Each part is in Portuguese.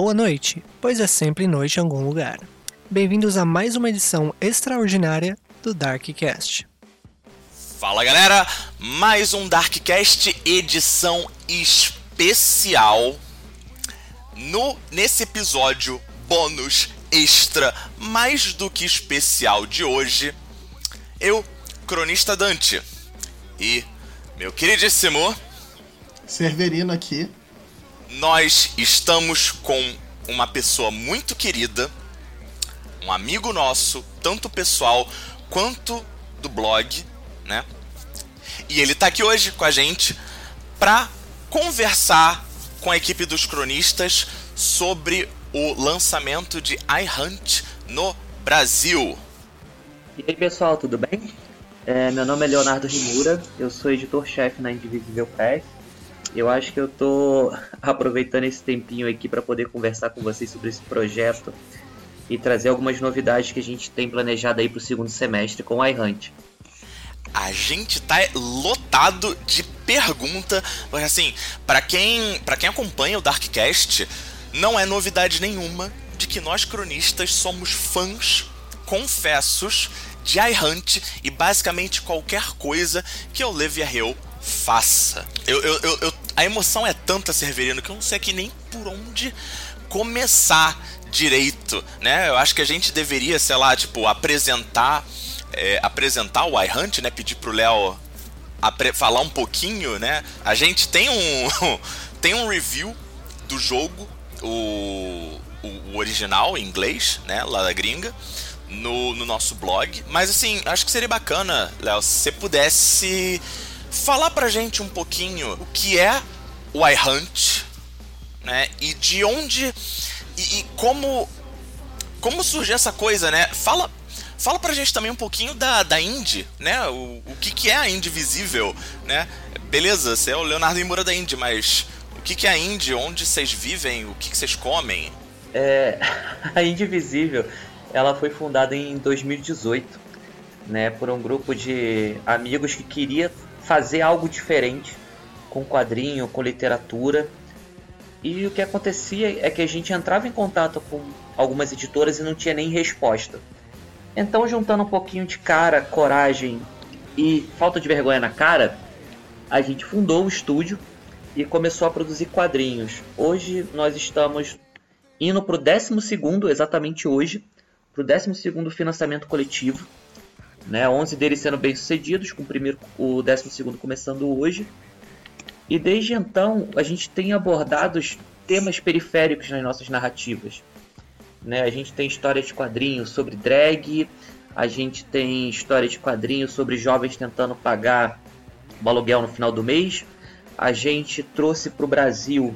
boa noite, pois é sempre noite em algum lugar. Bem-vindos a mais uma edição extraordinária do Darkcast. Fala galera, mais um Darkcast edição especial. No nesse episódio bônus extra mais do que especial de hoje, eu, cronista Dante, e meu queridíssimo Cerverino aqui. Nós estamos com uma pessoa muito querida, um amigo nosso, tanto pessoal quanto do blog, né? E ele tá aqui hoje com a gente para conversar com a equipe dos cronistas sobre o lançamento de iHunt no Brasil. E aí pessoal, tudo bem? É, meu nome é Leonardo Rimura, eu sou editor-chefe na Indivisível Press eu acho que eu tô aproveitando esse tempinho aqui para poder conversar com vocês sobre esse projeto e trazer algumas novidades que a gente tem planejado aí para o segundo semestre com o iHunt. A gente tá lotado de pergunta, porque assim, para quem, para quem acompanha o Darkcast, não é novidade nenhuma de que nós cronistas somos fãs confessos de iHunt e basicamente qualquer coisa que eu leve a Hill faça. Eu, eu, eu, eu, a emoção é tanta, Severino, que eu não sei aqui nem por onde começar direito, né? Eu acho que a gente deveria, sei lá, tipo, apresentar é, apresentar o iHunt, né? Pedir pro Léo falar um pouquinho, né? A gente tem um tem um review do jogo, o, o, original em inglês, né? Lá da gringa. No, no nosso blog, mas assim, acho que seria bacana, Léo, se você pudesse falar pra gente um pouquinho o que é o iHunt, né? E de onde e, e, como como surgiu essa coisa, né? Fala fala pra gente também um pouquinho da, da Indie, né? O, o que, que é a Indie Visível, né? Beleza, você é o Leonardo Imura da Indie, mas o que, que é a Indie? Onde vocês vivem? O que, que vocês comem? É, a Indie Visível, ela foi fundada em 2018, né? Por um grupo de amigos que queria fazer algo diferente com quadrinho, com literatura. E o que acontecia é que a gente entrava em contato com algumas editoras e não tinha nem resposta. Então, juntando um pouquinho de cara, coragem e falta de vergonha na cara, a gente fundou o estúdio e começou a produzir quadrinhos. Hoje nós estamos indo para o 12, exatamente hoje, para o 12 financiamento coletivo né? 11 deles sendo bem-sucedidos, com o primeiro, o 12 começando hoje. E desde então, a gente tem abordado temas periféricos nas nossas narrativas. Né? A gente tem histórias de quadrinhos sobre drag, a gente tem histórias de quadrinhos sobre jovens tentando pagar o aluguel no final do mês. A gente trouxe para o Brasil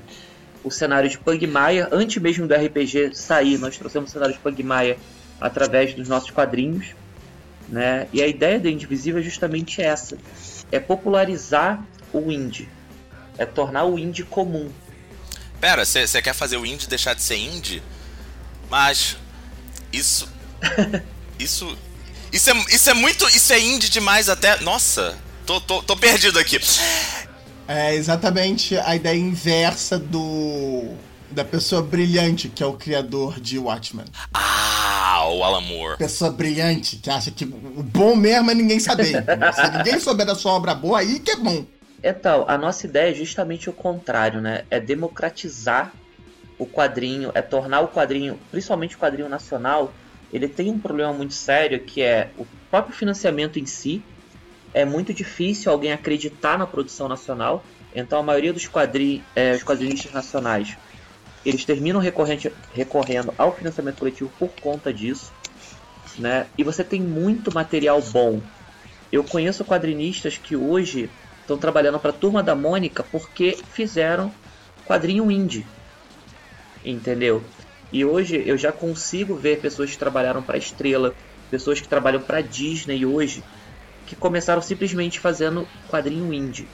o cenário de Pugmire. Antes mesmo do RPG sair, nós trouxemos o cenário de Pugmire através dos nossos quadrinhos. Né? E a ideia do Indivisível é justamente essa: é popularizar o indie, é tornar o indie comum. Pera, você quer fazer o indie deixar de ser indie? Mas isso. isso. Isso é, isso é muito. Isso é indie demais até. Nossa, tô, tô, tô perdido aqui. É exatamente a ideia inversa do. da pessoa brilhante, que é o criador de Watchmen. Ah! O Alan Moore. Pessoa brilhante que acha que o bom mesmo é ninguém saber. Se ninguém souber da sua obra boa, aí que é bom. Então, a nossa ideia é justamente o contrário, né? É democratizar o quadrinho, é tornar o quadrinho, principalmente o quadrinho nacional, ele tem um problema muito sério que é o próprio financiamento em si. É muito difícil alguém acreditar na produção nacional. Então a maioria dos quadri, é, os quadrinistas nacionais eles terminam recorrendo ao financiamento coletivo por conta disso. Né? E você tem muito material bom. Eu conheço quadrinistas que hoje estão trabalhando para a Turma da Mônica porque fizeram quadrinho indie. Entendeu? E hoje eu já consigo ver pessoas que trabalharam para Estrela, pessoas que trabalham para Disney hoje, que começaram simplesmente fazendo quadrinho indie.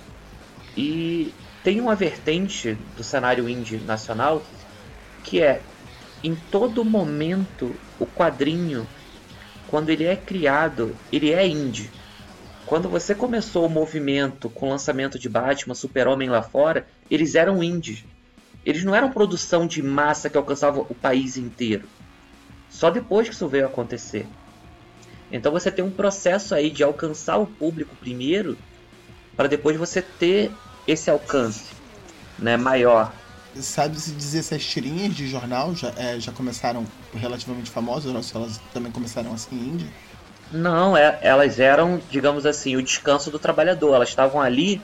E tem uma vertente do cenário indie nacional que é em todo momento o quadrinho, quando ele é criado, ele é indie. Quando você começou o movimento com o lançamento de Batman, Super-Homem lá fora, eles eram indie. eles não eram produção de massa que alcançava o país inteiro. Só depois que isso veio acontecer. Então você tem um processo aí de alcançar o público primeiro, para depois você ter esse alcance né, maior. Sabe-se dizer se as tirinhas de jornal já, é, já começaram relativamente famosas, ou se elas também começaram assim Índia? Não, é, elas eram, digamos assim, o descanso do trabalhador. Elas estavam ali,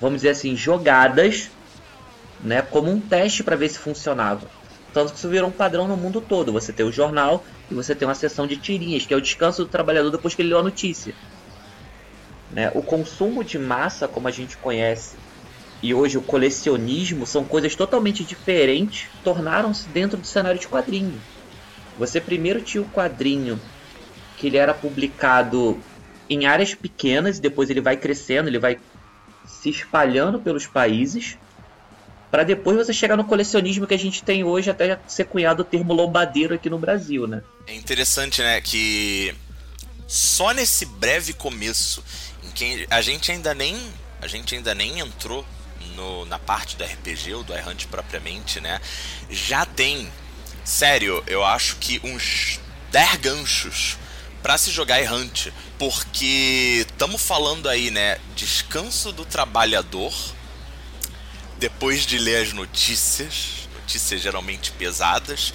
vamos dizer assim, jogadas, né, como um teste para ver se funcionava. Tanto que isso virou um padrão no mundo todo. Você tem o jornal e você tem uma sessão de tirinhas, que é o descanso do trabalhador depois que ele leu a notícia. Né? O consumo de massa, como a gente conhece, e hoje o colecionismo são coisas totalmente diferentes, tornaram-se dentro do cenário de quadrinho. Você primeiro tinha o quadrinho que ele era publicado em áreas pequenas depois ele vai crescendo, ele vai se espalhando pelos países para depois você chegar no colecionismo que a gente tem hoje até ser cunhado o termo lombadeiro aqui no Brasil, né? É interessante, né, que só nesse breve começo em que a gente ainda nem a gente ainda nem entrou no, na parte do RPG ou do iHunt propriamente, né? Já tem, sério, eu acho que uns 10 ganchos para se jogar iHunt, porque estamos falando aí, né, descanso do trabalhador depois de ler as notícias, notícias geralmente pesadas,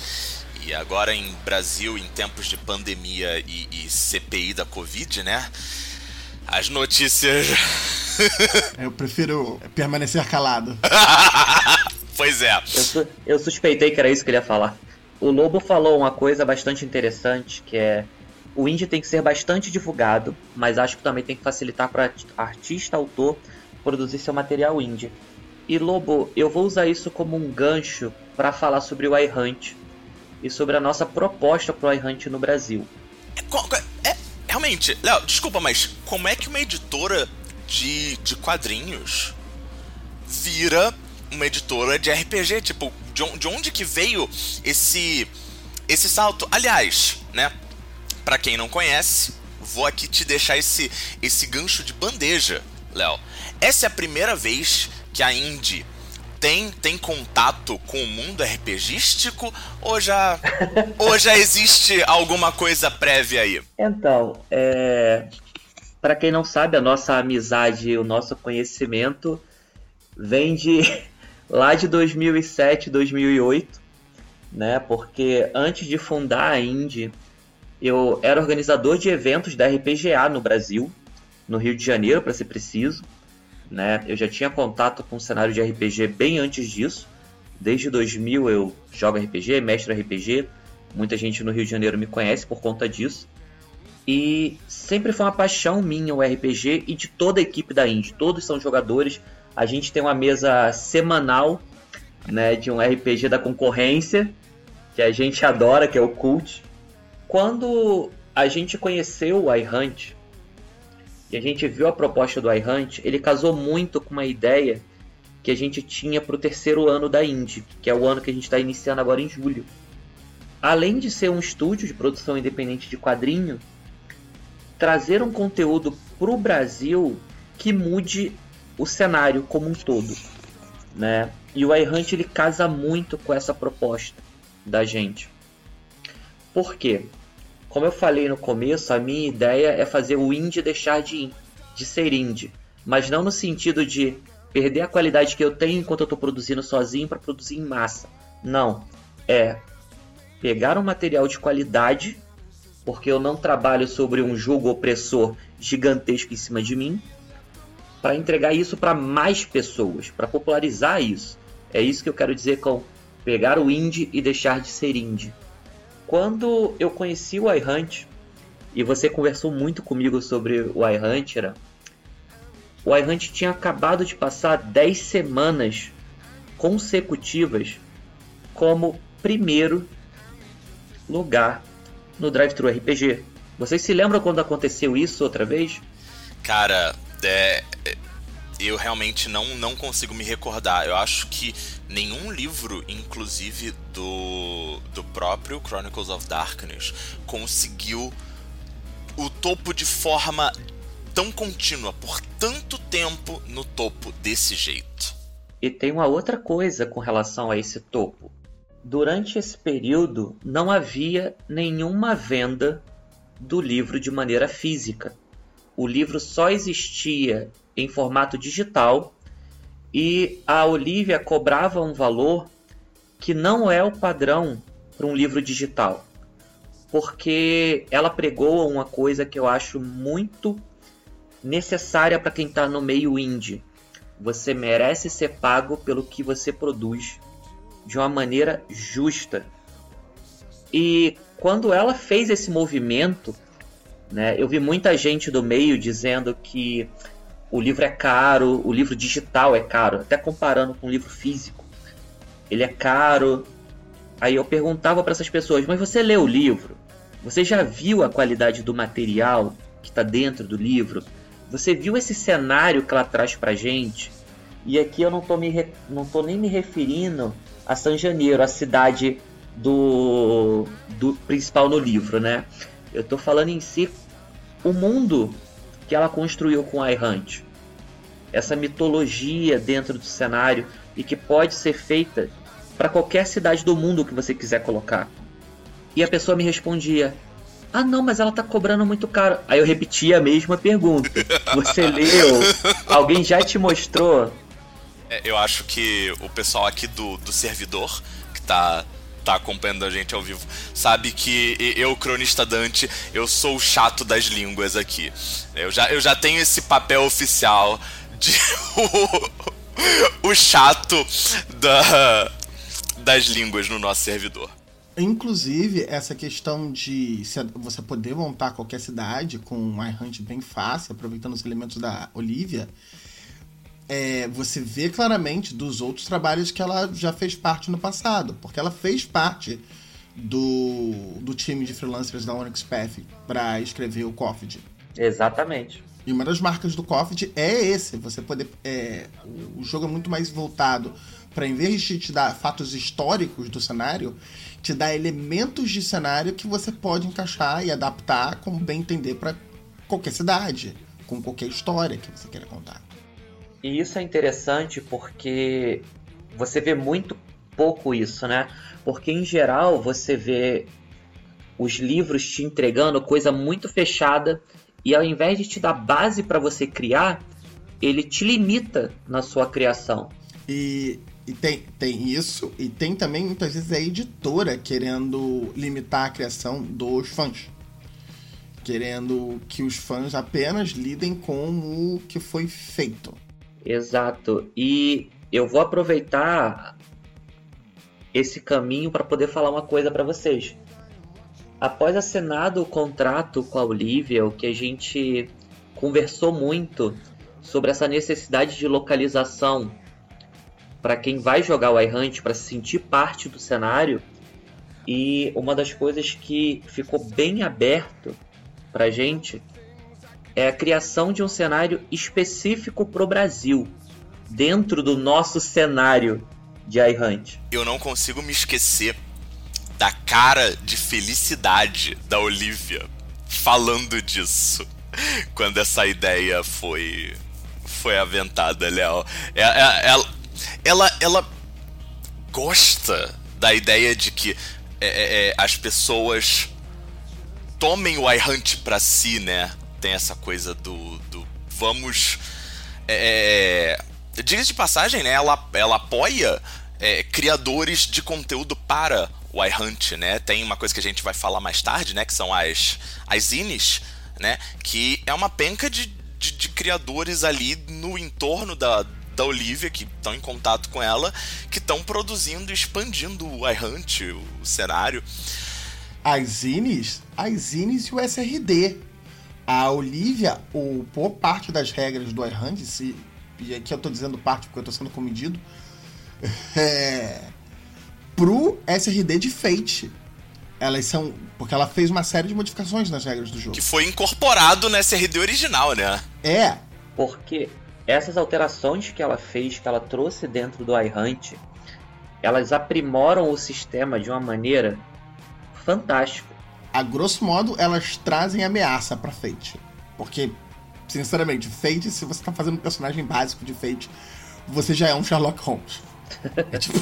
e agora em Brasil, em tempos de pandemia e, e CPI da Covid, né? As notícias. Eu prefiro permanecer calado. pois é. Eu, su eu suspeitei que era isso que ele ia falar. O Lobo falou uma coisa bastante interessante, que é o indie tem que ser bastante divulgado, mas acho que também tem que facilitar para artista, autor produzir seu material indie. E Lobo, eu vou usar isso como um gancho para falar sobre o iHunt e sobre a nossa proposta para o iHunt no Brasil. É, é, realmente, Léo, desculpa, mas como é que uma editora de, de quadrinhos vira uma editora de RPG? Tipo, de, de onde que veio esse esse salto? Aliás, né? Para quem não conhece, vou aqui te deixar esse esse gancho de bandeja, Léo. Essa é a primeira vez que a Indie tem, tem contato com o mundo RPGístico ou já, ou já existe alguma coisa prévia aí? Então, é... para quem não sabe, a nossa amizade o nosso conhecimento vem de lá de 2007, 2008, né? Porque antes de fundar a Indie, eu era organizador de eventos da RPGA no Brasil, no Rio de Janeiro, para ser preciso né? Eu já tinha contato com o cenário de RPG bem antes disso. Desde 2000 eu jogo RPG, mestre RPG. Muita gente no Rio de Janeiro me conhece por conta disso. E sempre foi uma paixão minha o RPG e de toda a equipe da Indy. Todos são jogadores. A gente tem uma mesa semanal né, de um RPG da concorrência que a gente adora, que é o Cult. Quando a gente conheceu o iHunt, e a gente viu a proposta do iHunt, ele casou muito com uma ideia que a gente tinha para o terceiro ano da Indy, que é o ano que a gente está iniciando agora em julho. Além de ser um estúdio de produção independente de quadrinho, trazer um conteúdo para o Brasil que mude o cenário como um todo, né? E o iHunt ele casa muito com essa proposta da gente. Por quê? Como eu falei no começo, a minha ideia é fazer o indie deixar de, de ser indie, mas não no sentido de perder a qualidade que eu tenho enquanto eu estou produzindo sozinho para produzir em massa. Não, é pegar um material de qualidade, porque eu não trabalho sobre um jogo opressor gigantesco em cima de mim, para entregar isso para mais pessoas, para popularizar isso. É isso que eu quero dizer com pegar o indie e deixar de ser indie. Quando eu conheci o iHunt, e você conversou muito comigo sobre o iHunt, era, o iHunt tinha acabado de passar 10 semanas consecutivas como primeiro lugar no Drive-Thru RPG. Vocês se lembram quando aconteceu isso outra vez? Cara, é, eu realmente não, não consigo me recordar. Eu acho que nenhum livro, inclusive do, do próprio Chronicles of Darkness, conseguiu o topo de forma tão contínua, por tanto tempo no topo desse jeito. E tem uma outra coisa com relação a esse topo. Durante esse período não havia nenhuma venda do livro de maneira física. O livro só existia em formato digital e a Olivia cobrava um valor que não é o padrão para um livro digital. Porque ela pregou uma coisa que eu acho muito necessária para quem está no meio indie. Você merece ser pago pelo que você produz de uma maneira justa. E quando ela fez esse movimento, né, eu vi muita gente do meio dizendo que o livro é caro, o livro digital é caro, até comparando com o livro físico. Ele é caro. Aí eu perguntava para essas pessoas: Mas você leu o livro? Você já viu a qualidade do material que está dentro do livro? Você viu esse cenário que ela traz pra gente? E aqui eu não tô, me não tô nem me referindo a San Janeiro, a cidade do, do principal no livro, né? Eu tô falando em si o mundo que ela construiu com a Errante. Essa mitologia dentro do cenário e que pode ser feita para qualquer cidade do mundo que você quiser colocar. E a pessoa me respondia: ah, não, mas ela tá cobrando muito caro. Aí eu repetia a mesma pergunta. Você leu? Alguém já te mostrou? É, eu acho que o pessoal aqui do, do servidor, que tá, tá acompanhando a gente ao vivo, sabe que eu, cronista Dante, eu sou o chato das línguas aqui. Eu já, eu já tenho esse papel oficial de o, o chato da, das línguas no nosso servidor. Inclusive, essa questão de você poder montar qualquer cidade com um iHunt bem fácil, aproveitando os elementos da Olivia, é, você vê claramente dos outros trabalhos que ela já fez parte no passado, porque ela fez parte do, do time de freelancers da Onyx Path para escrever o Coffee. Exatamente. E uma das marcas do Coffee é esse, você poder. É, o jogo é muito mais voltado para, em vez de te dar fatos históricos do cenário, te dá elementos de cenário que você pode encaixar e adaptar como bem entender para qualquer cidade, com qualquer história que você queira contar. E isso é interessante porque você vê muito pouco isso, né? Porque em geral você vê os livros te entregando coisa muito fechada e ao invés de te dar base para você criar, ele te limita na sua criação. E e tem, tem isso, e tem também muitas vezes a editora querendo limitar a criação dos fãs. Querendo que os fãs apenas lidem com o que foi feito. Exato. E eu vou aproveitar esse caminho para poder falar uma coisa para vocês. Após assinado o contrato com a Olivia, o que a gente conversou muito sobre essa necessidade de localização para quem vai jogar o iHunt para se sentir parte do cenário. E uma das coisas que ficou bem aberto para gente é a criação de um cenário específico para o Brasil, dentro do nosso cenário de iHunt. Eu não consigo me esquecer da cara de felicidade da Olivia falando disso quando essa ideia foi foi aventada, Léo. É, é, ela, ela, ela gosta da ideia de que é, é, é as pessoas tomem o iHunt pra si, né? Tem essa coisa do, do vamos. É, é Diga de passagem, né? Ela, ela apoia é, criadores de conteúdo para o iHunt, né? Tem uma coisa que a gente vai falar mais tarde, né? Que são as, as zines, né? Que é uma penca de, de, de criadores ali no entorno da, da Olivia, que estão em contato com ela, que estão produzindo expandindo o iHunt, o cenário. As zines, as zines e o SRD. A Olivia, o, por parte das regras do iHunt, se, e aqui eu estou dizendo parte porque eu estou sendo comedido, é, pro SRD de Fate. Elas são. Porque ela fez uma série de modificações nas regras do jogo. Que foi incorporado no SRD original, né? É. Porque essas alterações que ela fez, que ela trouxe dentro do iHunt, elas aprimoram o sistema de uma maneira fantástica. A grosso modo, elas trazem ameaça para Fate. Porque, sinceramente, Fate, se você tá fazendo um personagem básico de Fate você já é um Sherlock Holmes. É tipo.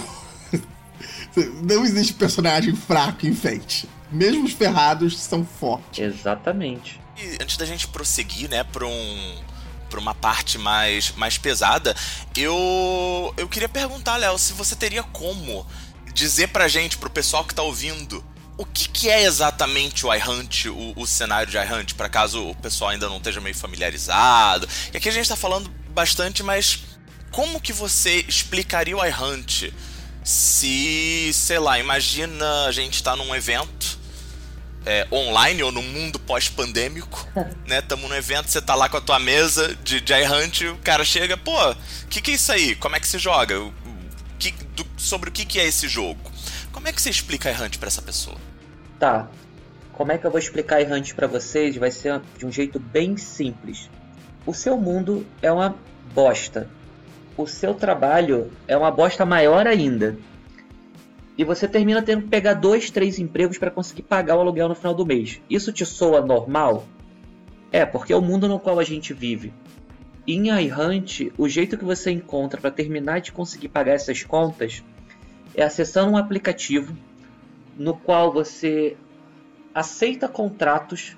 não existe personagem fraco em Fate. Mesmo os ferrados são fortes. Exatamente. E antes da gente prosseguir, né, pra um para uma parte mais, mais pesada, eu eu queria perguntar, Léo, se você teria como dizer pra gente, pro pessoal que tá ouvindo, o que, que é exatamente o iHunt, o, o cenário de iHunt, para caso o pessoal ainda não esteja meio familiarizado. E aqui a gente tá falando bastante, mas como que você explicaria o iHunt se, sei lá, imagina a gente tá num evento é, online ou no mundo pós-pandêmico, né? Tamo num evento, você tá lá com a tua mesa de, de iHunt, o cara chega, pô, o que, que é isso aí? Como é que se joga? Que, do, sobre o que, que é esse jogo? Como é que você explica iHunt para essa pessoa? Tá. Como é que eu vou explicar iHunt para vocês? Vai ser de um jeito bem simples. O seu mundo é uma bosta. O seu trabalho é uma bosta maior ainda. E você termina tendo que pegar dois, três empregos para conseguir pagar o aluguel no final do mês. Isso te soa normal? É, porque é o mundo no qual a gente vive. Em iHunt, o jeito que você encontra para terminar de conseguir pagar essas contas é acessando um aplicativo no qual você aceita contratos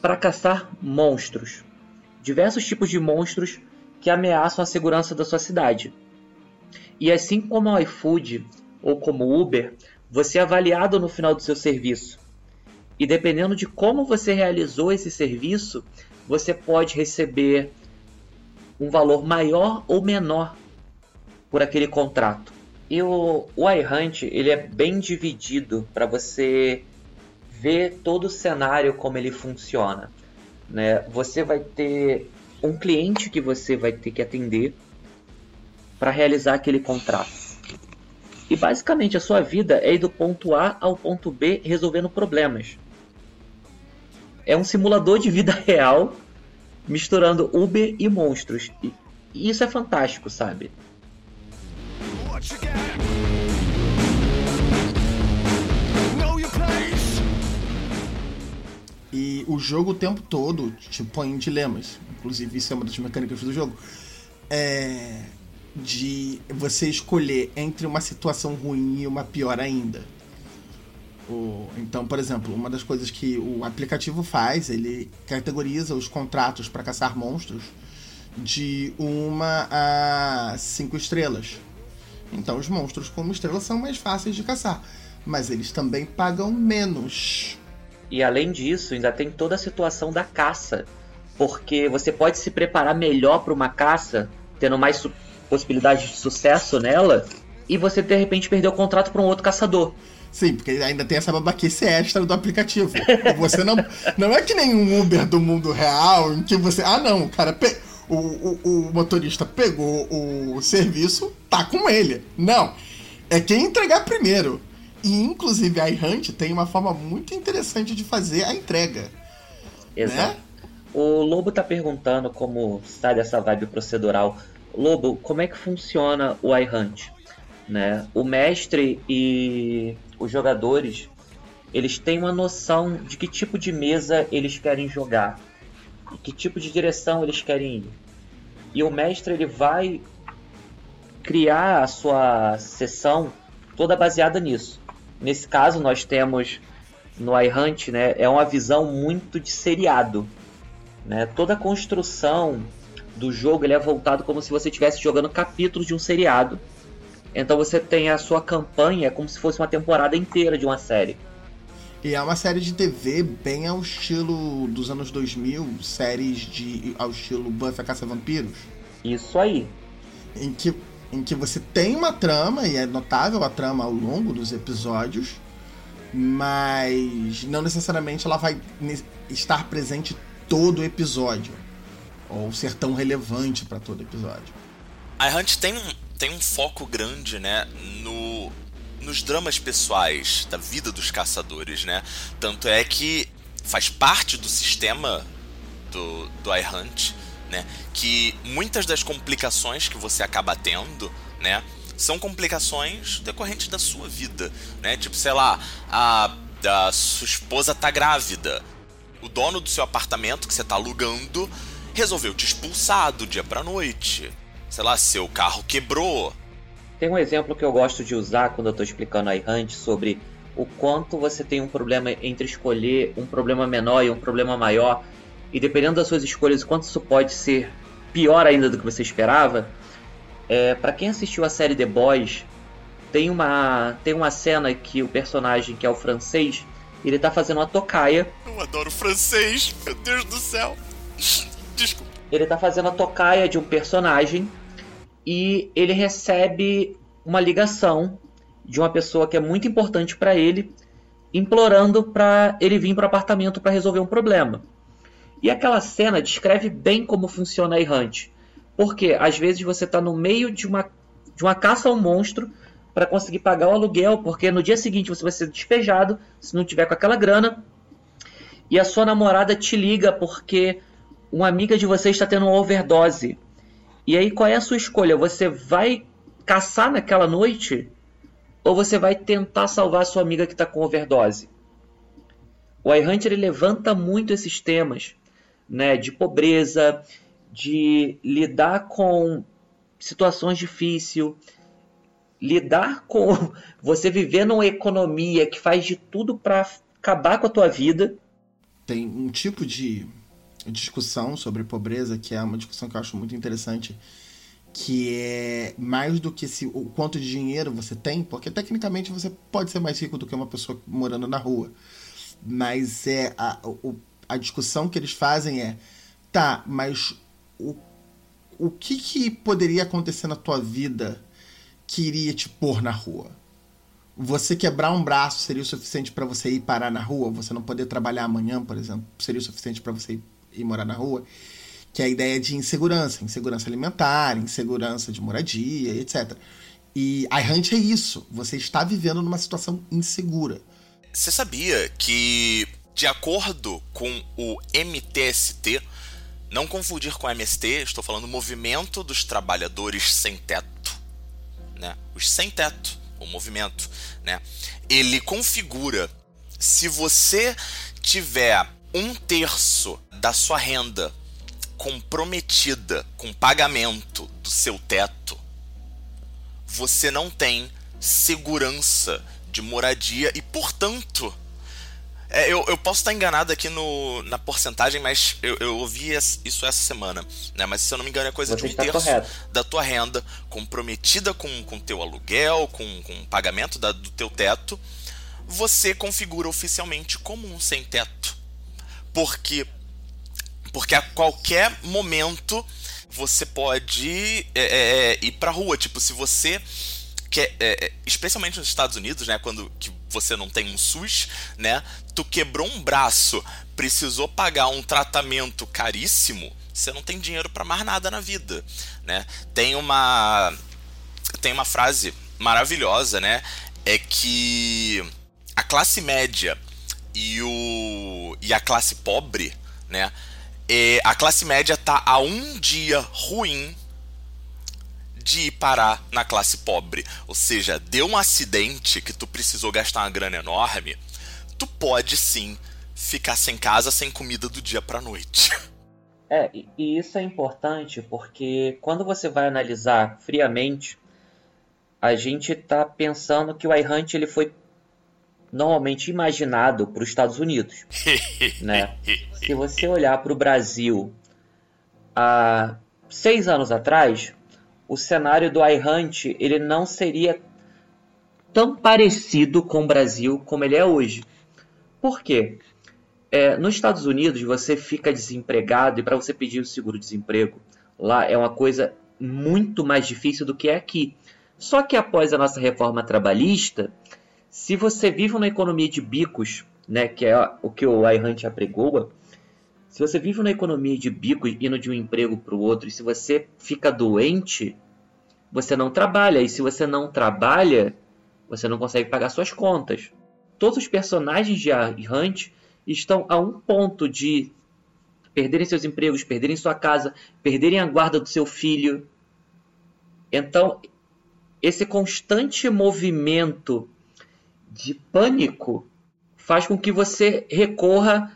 para caçar monstros. Diversos tipos de monstros que ameaçam a segurança da sua cidade. E assim como o iFood ou como Uber, você é avaliado no final do seu serviço. E dependendo de como você realizou esse serviço, você pode receber um valor maior ou menor por aquele contrato. E o, o iHunt ele é bem dividido para você ver todo o cenário como ele funciona. Né? Você vai ter um cliente que você vai ter que atender para realizar aquele contrato. E basicamente a sua vida é ir do ponto A ao ponto B resolvendo problemas. É um simulador de vida real misturando Uber e monstros. E, isso é fantástico, sabe? E o jogo o tempo todo te põe em dilemas. Inclusive, isso é uma das mecânicas do jogo. É de você escolher entre uma situação ruim e uma pior ainda. O, então, por exemplo, uma das coisas que o aplicativo faz, ele categoriza os contratos para caçar monstros de uma a cinco estrelas. Então, os monstros com uma estrela são mais fáceis de caçar, mas eles também pagam menos. E além disso, ainda tem toda a situação da caça, porque você pode se preparar melhor para uma caça, tendo mais possibilidade de sucesso nela e você de repente perdeu o contrato para um outro caçador. Sim, porque ainda tem essa babaquice extra do aplicativo. Você não. Não é que nem um Uber do mundo real em que você. Ah, não, cara. Pe... O, o, o, motorista pegou o serviço, tá com ele. Não. É quem entregar primeiro. E inclusive a iHunt tem uma forma muito interessante de fazer a entrega. Exato. Né? O Lobo tá perguntando como sai dessa vibe procedural. Lobo, como é que funciona o iHunt? Né? O mestre e os jogadores eles têm uma noção de que tipo de mesa eles querem jogar, que tipo de direção eles querem ir. E o mestre ele vai criar a sua sessão toda baseada nisso. Nesse caso nós temos no iHunt, né, é uma visão muito de seriado, né? Toda a construção do jogo ele é voltado como se você estivesse jogando capítulos de um seriado. Então você tem a sua campanha como se fosse uma temporada inteira de uma série. E é uma série de TV bem ao estilo dos anos 2000, séries de ao estilo Buffy a Caça Vampiros. Isso aí. Em que, em que você tem uma trama, e é notável a trama ao longo dos episódios, mas não necessariamente ela vai estar presente todo o episódio ou ser tão relevante para todo episódio. A Hunt tem um, tem um foco grande, né, no nos dramas pessoais da vida dos caçadores, né? Tanto é que faz parte do sistema do, do iHunt, né? Que muitas das complicações que você acaba tendo, né? São complicações decorrentes da sua vida, né? Tipo, sei lá, a, a sua esposa tá grávida. O dono do seu apartamento que você tá alugando resolveu te expulsar do dia pra noite. sei lá, seu carro quebrou. Tem um exemplo que eu gosto de usar quando eu estou explicando a iHunt sobre o quanto você tem um problema entre escolher um problema menor e um problema maior, e dependendo das suas escolhas, o quanto isso pode ser pior ainda do que você esperava. É, para quem assistiu a série The Boys, tem uma, tem uma cena que o personagem, que é o francês, ele tá fazendo uma tocaia. Eu adoro francês, meu Deus do céu. Desculpa. Ele tá fazendo a tocaia de um personagem e ele recebe uma ligação de uma pessoa que é muito importante para ele, implorando para ele vir para o apartamento para resolver um problema. E aquela cena descreve bem como funciona a errante. Porque às vezes você está no meio de uma, de uma caça ao monstro para conseguir pagar o aluguel, porque no dia seguinte você vai ser despejado se não tiver com aquela grana. E a sua namorada te liga porque uma amiga de você está tendo uma overdose. E aí qual é a sua escolha? Você vai caçar naquela noite ou você vai tentar salvar a sua amiga que está com overdose? O iHunter levanta muito esses temas, né, de pobreza, de lidar com situações difíceis, lidar com você viver numa economia que faz de tudo para acabar com a tua vida. Tem um tipo de discussão sobre pobreza que é uma discussão que eu acho muito interessante que é mais do que se, o quanto de dinheiro você tem, porque tecnicamente você pode ser mais rico do que uma pessoa morando na rua. Mas é a, a discussão que eles fazem é, tá, mas o, o que, que poderia acontecer na tua vida que iria te pôr na rua? Você quebrar um braço seria o suficiente para você ir parar na rua? Você não poder trabalhar amanhã, por exemplo, seria o suficiente para você ir, ir morar na rua? que é a ideia de insegurança, insegurança alimentar, insegurança de moradia, etc. E iHunt é isso, você está vivendo numa situação insegura. Você sabia que, de acordo com o MTST, não confundir com MST, estou falando Movimento dos Trabalhadores Sem Teto, né? Os sem teto, o movimento, né? Ele configura se você tiver um terço da sua renda comprometida com pagamento do seu teto, você não tem segurança de moradia e, portanto, é, eu, eu, posso estar enganado aqui no, na porcentagem, mas eu, eu ouvi isso essa semana. Né? Mas se eu não me engano, é coisa Você de um terço correto. da tua renda comprometida com o teu aluguel, com, com o pagamento da, do teu teto. Você configura oficialmente como um sem teto. Porque porque a qualquer momento você pode é, é, é, ir pra rua. Tipo, se você quer. É, é, especialmente nos Estados Unidos, né? Quando que você não tem um SUS, né? Tu quebrou um braço, precisou pagar um tratamento caríssimo, você não tem dinheiro para mais nada na vida, né? Tem uma. Tem uma frase maravilhosa, né? É que a classe média e, o, e a classe pobre, né? é, a classe média está a um dia ruim de ir parar na classe pobre. Ou seja, deu um acidente que tu precisou gastar uma grana enorme, tu pode sim ficar sem casa, sem comida do dia para noite. É, e isso é importante porque quando você vai analisar friamente, a gente está pensando que o iHunt ele foi normalmente imaginado para os Estados Unidos. né? Se você olhar para o Brasil há seis anos atrás, o cenário do iHunt ele não seria tão parecido com o Brasil como ele é hoje. Por quê? É, nos Estados Unidos você fica desempregado e para você pedir o seguro-desemprego lá é uma coisa muito mais difícil do que é aqui. Só que após a nossa reforma trabalhista, se você vive uma economia de bicos, né, que é o que o iHunt apregoa, se você vive uma economia de bicos indo de um emprego para o outro, e se você fica doente, você não trabalha. E se você não trabalha, você não consegue pagar suas contas. Todos os personagens de iHunt estão a um ponto de perderem seus empregos, perderem sua casa, perderem a guarda do seu filho. Então, esse constante movimento de pânico faz com que você recorra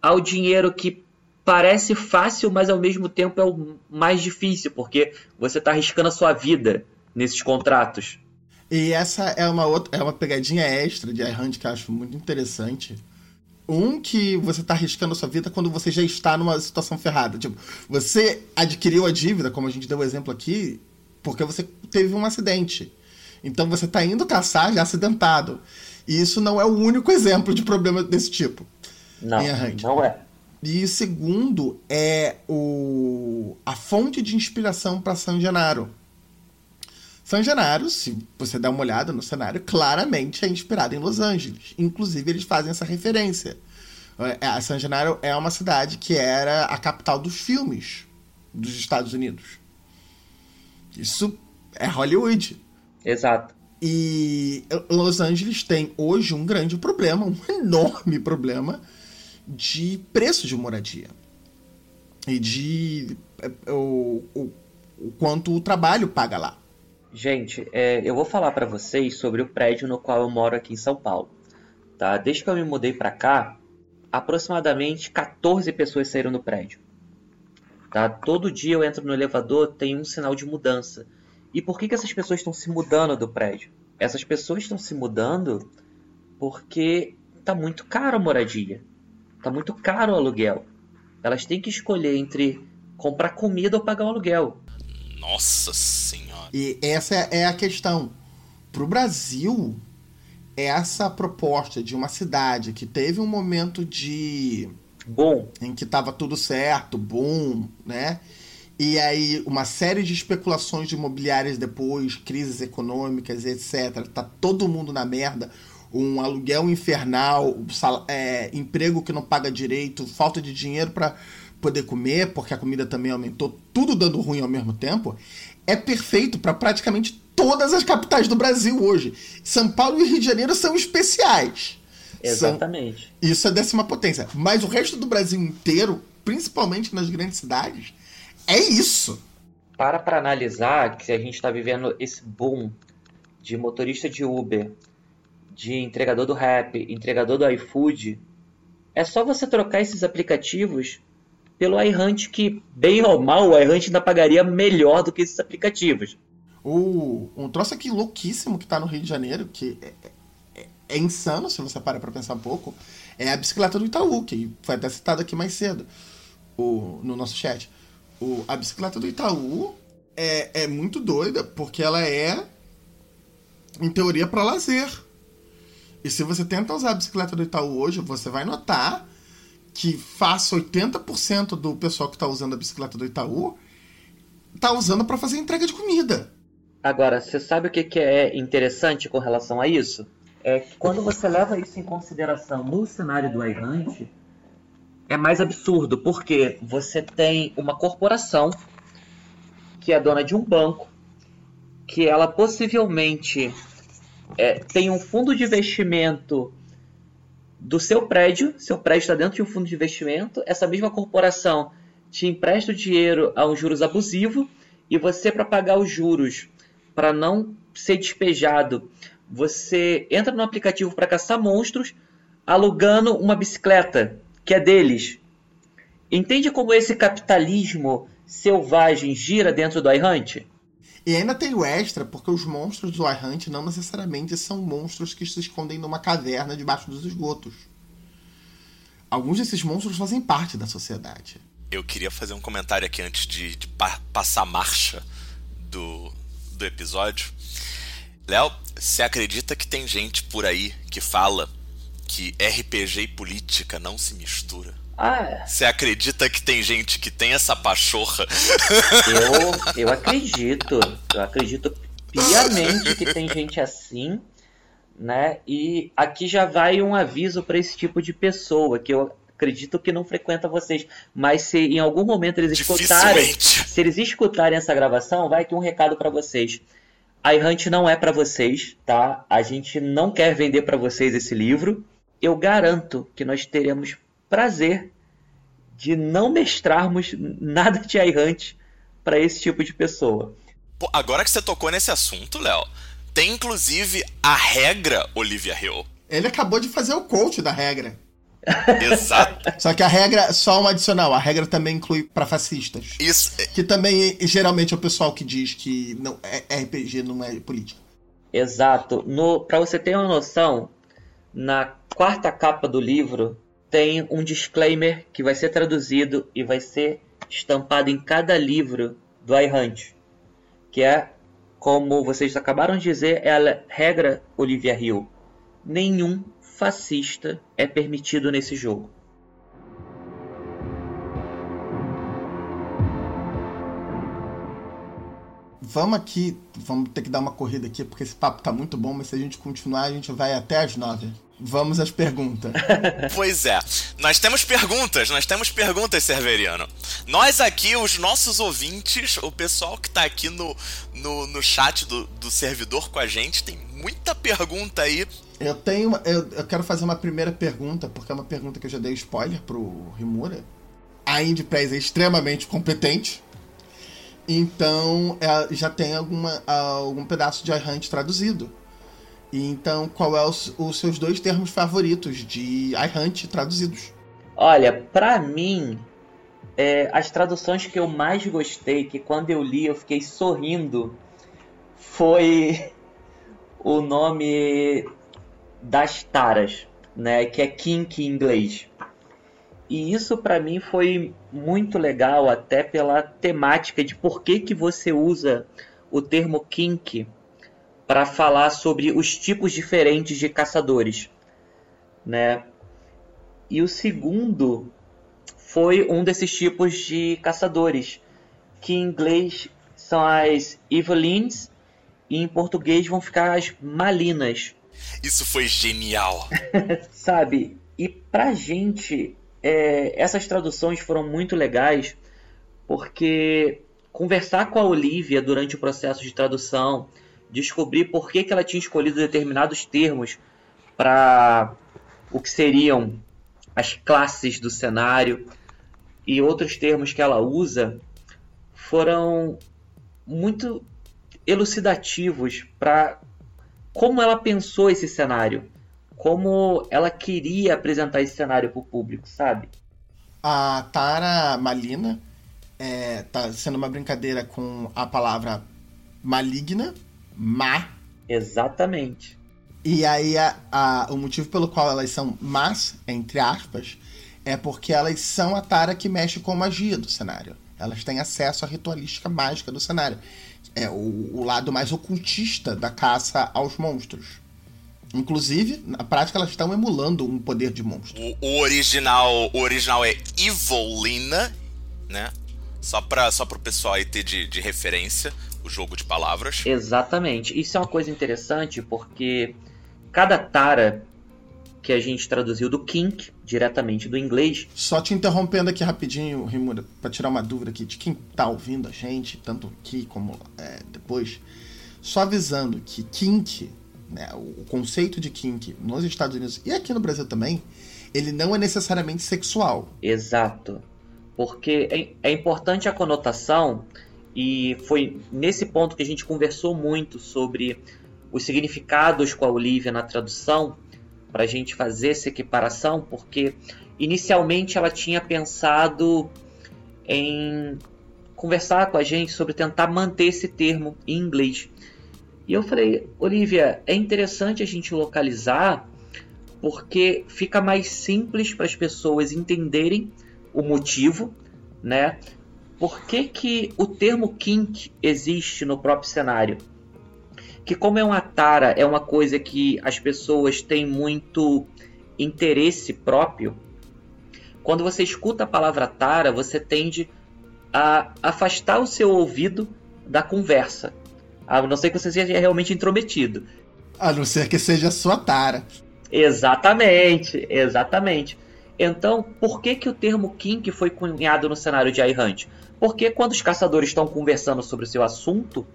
ao dinheiro que parece fácil, mas ao mesmo tempo é o mais difícil, porque você está arriscando a sua vida nesses contratos. E essa é uma outra, é uma pegadinha extra de iHunt que eu acho muito interessante. Um que você está arriscando a sua vida quando você já está numa situação ferrada. Tipo, você adquiriu a dívida, como a gente deu o exemplo aqui, porque você teve um acidente. Então você está indo caçar já acidentado. E isso não é o único exemplo de problema desse tipo. Não, não é. E segundo é o, a fonte de inspiração para San Genaro. San Genaro, se você der uma olhada no cenário, claramente é inspirado em Los Angeles. Inclusive, eles fazem essa referência. É, a San Genaro é uma cidade que era a capital dos filmes dos Estados Unidos. Isso é Hollywood. Exato. E Los Angeles tem hoje um grande problema, um enorme problema de preço de moradia e de é, o, o, o quanto o trabalho paga lá. Gente, é, eu vou falar para vocês sobre o prédio no qual eu moro aqui em São Paulo. Tá? Desde que eu me mudei para cá, aproximadamente 14 pessoas saíram do prédio. Tá? Todo dia eu entro no elevador, tem um sinal de mudança. E por que, que essas pessoas estão se mudando do prédio? Essas pessoas estão se mudando porque tá muito caro a moradia. Tá muito caro o aluguel. Elas têm que escolher entre comprar comida ou pagar o aluguel. Nossa senhora. E essa é a questão. Pro Brasil, essa proposta de uma cidade que teve um momento de bom em que estava tudo certo, boom, né? E aí uma série de especulações de imobiliárias depois, crises econômicas, etc. Tá todo mundo na merda um aluguel infernal, é, emprego que não paga direito, falta de dinheiro para poder comer, porque a comida também aumentou, tudo dando ruim ao mesmo tempo, é perfeito para praticamente todas as capitais do Brasil hoje. São Paulo e Rio de Janeiro são especiais. Exatamente. São, isso é décima potência. Mas o resto do Brasil inteiro, principalmente nas grandes cidades, é isso. Para para analisar que a gente está vivendo esse boom de motorista de Uber, de entregador do Rap, entregador do iFood, é só você trocar esses aplicativos pelo iHunt, que, bem ou mal, o iHunt ainda pagaria melhor do que esses aplicativos. O, um troço aqui louquíssimo que está no Rio de Janeiro, que é, é, é insano se você para para pensar um pouco, é a bicicleta do Itaú, que foi até citado aqui mais cedo o, no nosso chat. O, a bicicleta do Itaú é, é muito doida, porque ela é, em teoria, para lazer. E se você tenta usar a bicicleta do Itaú hoje, você vai notar que faça 80% do pessoal que está usando a bicicleta do Itaú está usando para fazer entrega de comida. Agora, você sabe o que, que é interessante com relação a isso? É que quando você leva isso em consideração no cenário do iHunt, é mais absurdo, porque você tem uma corporação que é dona de um banco, que ela possivelmente é, tem um fundo de investimento do seu prédio, seu prédio está dentro de um fundo de investimento, essa mesma corporação te empresta o dinheiro a um juros abusivo e você, para pagar os juros, para não ser despejado, você entra no aplicativo para caçar monstros alugando uma bicicleta que é deles. Entende como esse capitalismo selvagem gira dentro do iHunt? E ainda tem o extra, porque os monstros do iHunt não necessariamente são monstros que se escondem numa caverna debaixo dos esgotos. Alguns desses monstros fazem parte da sociedade. Eu queria fazer um comentário aqui antes de, de pa passar a marcha do, do episódio. Léo, você acredita que tem gente por aí que fala que RPG e política não se mistura? Ah. Você acredita que tem gente que tem essa pachorra? Eu, eu acredito. Eu acredito piamente que tem gente assim, né? E aqui já vai um aviso para esse tipo de pessoa que eu acredito que não frequenta vocês, mas se em algum momento eles escutarem, se eles escutarem essa gravação, vai aqui um recado para vocês. A iHunt não é para vocês, tá? A gente não quer vender para vocês esse livro. Eu garanto que nós teremos prazer de não mestrarmos nada de iHunt para esse tipo de pessoa. Pô, agora que você tocou nesse assunto, Léo, tem inclusive a regra Olivia Hill. Ele acabou de fazer o coach da regra. Exato. Só que a regra, só um adicional, a regra também inclui para fascistas. Isso. Que também geralmente é o pessoal que diz que não é RPG não é política. Exato. No, para você ter uma noção, na quarta capa do livro tem um disclaimer que vai ser traduzido e vai ser estampado em cada livro do iHunt, que é como vocês acabaram de dizer, é a regra Olivia Hill. Nenhum fascista é permitido nesse jogo. Vamos aqui, vamos ter que dar uma corrida aqui, porque esse papo tá muito bom, mas se a gente continuar, a gente vai até as nove. Vamos às perguntas. pois é. Nós temos perguntas, nós temos perguntas, Severiano. Nós aqui, os nossos ouvintes, o pessoal que tá aqui no, no, no chat do, do servidor com a gente, tem muita pergunta aí. Eu tenho. Eu, eu quero fazer uma primeira pergunta, porque é uma pergunta que eu já dei spoiler pro Rimura. A Indie Press é extremamente competente. Então, é, já tem alguma, algum pedaço de iHunt traduzido. Então, qual é os, os seus dois termos favoritos de iHunt traduzidos? Olha, para mim, é, as traduções que eu mais gostei, que quando eu li eu fiquei sorrindo, foi o nome das taras, né, que é kink em inglês. E isso para mim foi muito legal, até pela temática de por que, que você usa o termo kink para falar sobre os tipos diferentes de caçadores, né? E o segundo foi um desses tipos de caçadores, que em inglês são as Evelines e em português vão ficar as Malinas. Isso foi genial. Sabe? E pra gente é, essas traduções foram muito legais porque conversar com a Olivia durante o processo de tradução, descobrir por que, que ela tinha escolhido determinados termos para o que seriam as classes do cenário e outros termos que ela usa foram muito elucidativos para como ela pensou esse cenário como ela queria apresentar esse cenário para o público, sabe? A Tara Malina é, tá sendo uma brincadeira com a palavra maligna, má. Exatamente. E aí a, a, o motivo pelo qual elas são más, entre aspas, é porque elas são a Tara que mexe com magia do cenário. Elas têm acesso à ritualística mágica do cenário. É o, o lado mais ocultista da caça aos monstros. Inclusive, na prática, elas estão emulando um poder de monstro. O, o original, o original é Evolina, né? Só para só o pessoal aí ter de, de referência o jogo de palavras. Exatamente. Isso é uma coisa interessante porque cada tara que a gente traduziu do kink diretamente do inglês. Só te interrompendo aqui rapidinho, Rimura, para tirar uma dúvida aqui de quem tá ouvindo a gente, tanto aqui como é, depois. Só avisando que kink né, o conceito de kink nos Estados Unidos e aqui no Brasil também, ele não é necessariamente sexual. Exato. Porque é, é importante a conotação, e foi nesse ponto que a gente conversou muito sobre os significados com a Olivia na tradução, para a gente fazer essa equiparação, porque inicialmente ela tinha pensado em conversar com a gente sobre tentar manter esse termo em inglês. E eu falei, Olivia, é interessante a gente localizar porque fica mais simples para as pessoas entenderem o motivo, né? Por que, que o termo kink existe no próprio cenário? Que como é uma tara, é uma coisa que as pessoas têm muito interesse próprio. Quando você escuta a palavra tara, você tende a afastar o seu ouvido da conversa. A não ser que você seja realmente intrometido. A não ser que seja a sua tara. Exatamente, exatamente. Então, por que, que o termo kink foi cunhado no cenário de iHunt? Porque quando os caçadores estão conversando sobre o seu assunto,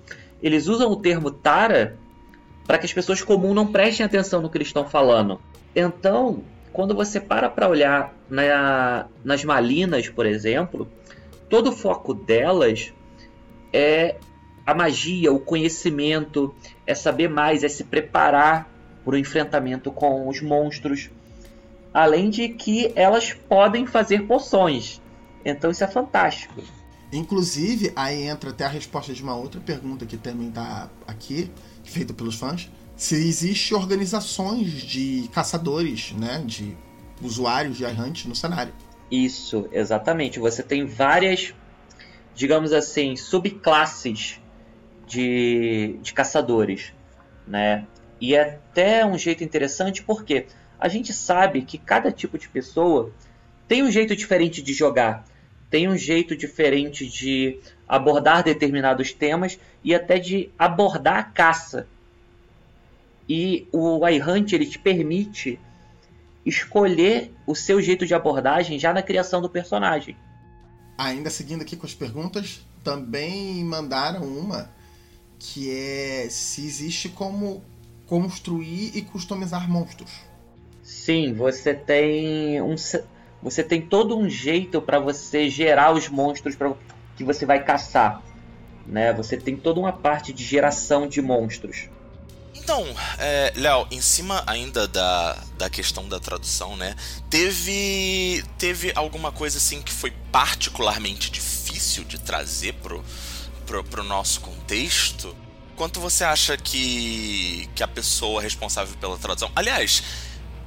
eles usam o termo tara para que as pessoas comuns não prestem atenção no que eles estão falando. Então, quando você para para olhar na, nas malinas, por exemplo, todo o foco delas é a magia, o conhecimento, é saber mais, é se preparar para o enfrentamento com os monstros. Além de que elas podem fazer poções. Então isso é fantástico. Inclusive, aí entra até a resposta de uma outra pergunta que também tá aqui, feita pelos fãs. Se existe organizações de caçadores, né? De usuários de iHunt no cenário. Isso, exatamente. Você tem várias, digamos assim, subclasses de, de caçadores, né? E é até um jeito interessante porque a gente sabe que cada tipo de pessoa tem um jeito diferente de jogar tem um jeito diferente de abordar determinados temas e até de abordar a caça. E o iHunt ele te permite escolher o seu jeito de abordagem já na criação do personagem. Ainda seguindo aqui com as perguntas, também mandaram uma que é se existe como construir e customizar monstros. Sim, você tem um, você tem todo um jeito para você gerar os monstros pra, que você vai caçar. Né? Você tem toda uma parte de geração de monstros. Então, é, Léo, em cima ainda da, da questão da tradução, né? Teve, teve alguma coisa assim que foi particularmente difícil de trazer pro, pro, pro nosso contexto? Quanto você acha que, que a pessoa responsável pela tradução. Aliás,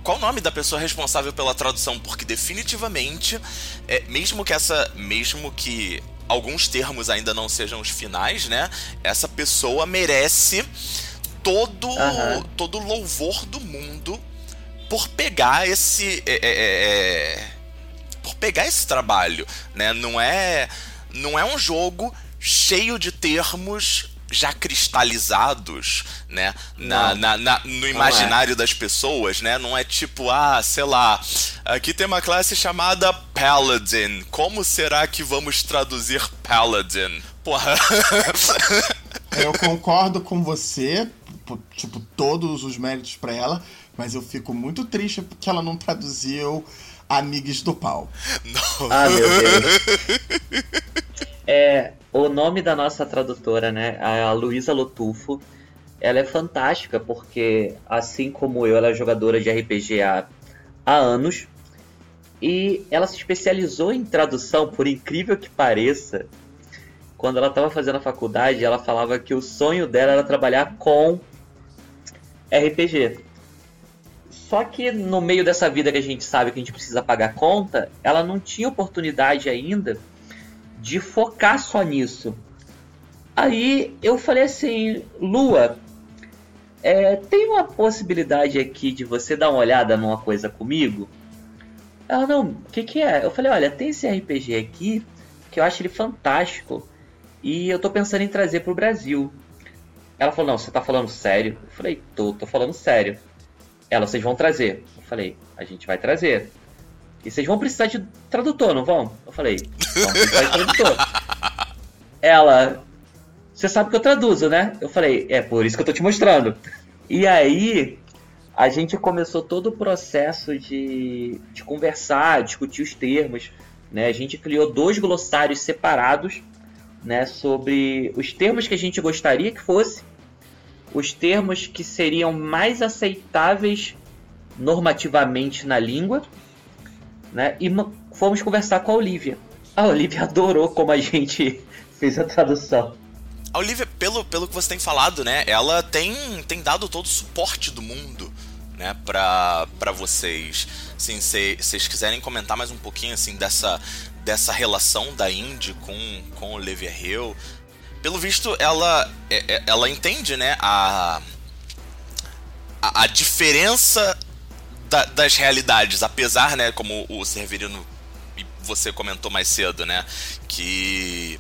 qual o nome da pessoa responsável pela tradução, porque definitivamente, é, mesmo que essa. Mesmo que alguns termos ainda não sejam os finais, né? Essa pessoa merece todo uhum. todo louvor do mundo por pegar esse é, é, é, é, por pegar esse trabalho, né? Não é não é um jogo cheio de termos já cristalizados, né, na, na, na, no imaginário é. das pessoas, né? Não é tipo, ah, sei lá, aqui tem uma classe chamada Paladin. Como será que vamos traduzir Paladin? Porra. eu concordo com você, tipo, todos os méritos para ela, mas eu fico muito triste porque ela não traduziu Amigos do Pau. Não. Ah, meu Deus. É, o nome da nossa tradutora, né, a Luísa Lotufo, ela é fantástica porque, assim como eu, ela é jogadora de RPG há, há anos e ela se especializou em tradução, por incrível que pareça. Quando ela estava fazendo a faculdade, ela falava que o sonho dela era trabalhar com RPG. Só que no meio dessa vida que a gente sabe que a gente precisa pagar conta, ela não tinha oportunidade ainda de focar só nisso. Aí eu falei assim, Lua, é, tem uma possibilidade aqui de você dar uma olhada numa coisa comigo? Ela, não, o que, que é? Eu falei, olha, tem esse RPG aqui que eu acho ele fantástico e eu tô pensando em trazer pro Brasil. Ela falou, não, você tá falando sério? Eu falei, tô, tô falando sério. Ela, vocês vão trazer? Eu falei, a gente vai trazer. E vocês vão precisar de tradutor, não vão? Eu falei, vamos precisar de tradutor. Ela, você sabe que eu traduzo, né? Eu falei, é por isso que eu tô te mostrando. E aí, a gente começou todo o processo de, de conversar, discutir os termos. Né? A gente criou dois glossários separados né, sobre os termos que a gente gostaria que fosse, os termos que seriam mais aceitáveis normativamente na língua né? E fomos conversar com a Olivia. A Olivia adorou como a gente fez a tradução. A Olivia, pelo, pelo que você tem falado, né? Ela tem, tem dado todo o suporte do mundo, né? Pra, pra vocês. Assim, se vocês quiserem comentar mais um pouquinho, assim, dessa, dessa relação da Indy com, com Olivia Hill. Pelo visto, ela, é, é, ela entende, né? A, a, a diferença da, das realidades, apesar, né, como o Severino e você comentou mais cedo, né, que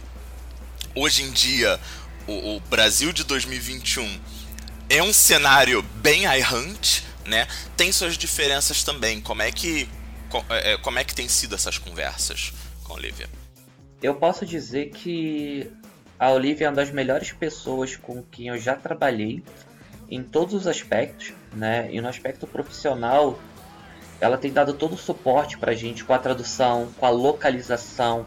hoje em dia o, o Brasil de 2021 é um cenário bem iHunt, né? Tem suas diferenças também. Como é que é, é, como é que tem sido essas conversas com a Olivia? Eu posso dizer que a Olivia é uma das melhores pessoas com quem eu já trabalhei em todos os aspectos, né? E no aspecto profissional, ela tem dado todo o suporte para a gente com a tradução, com a localização,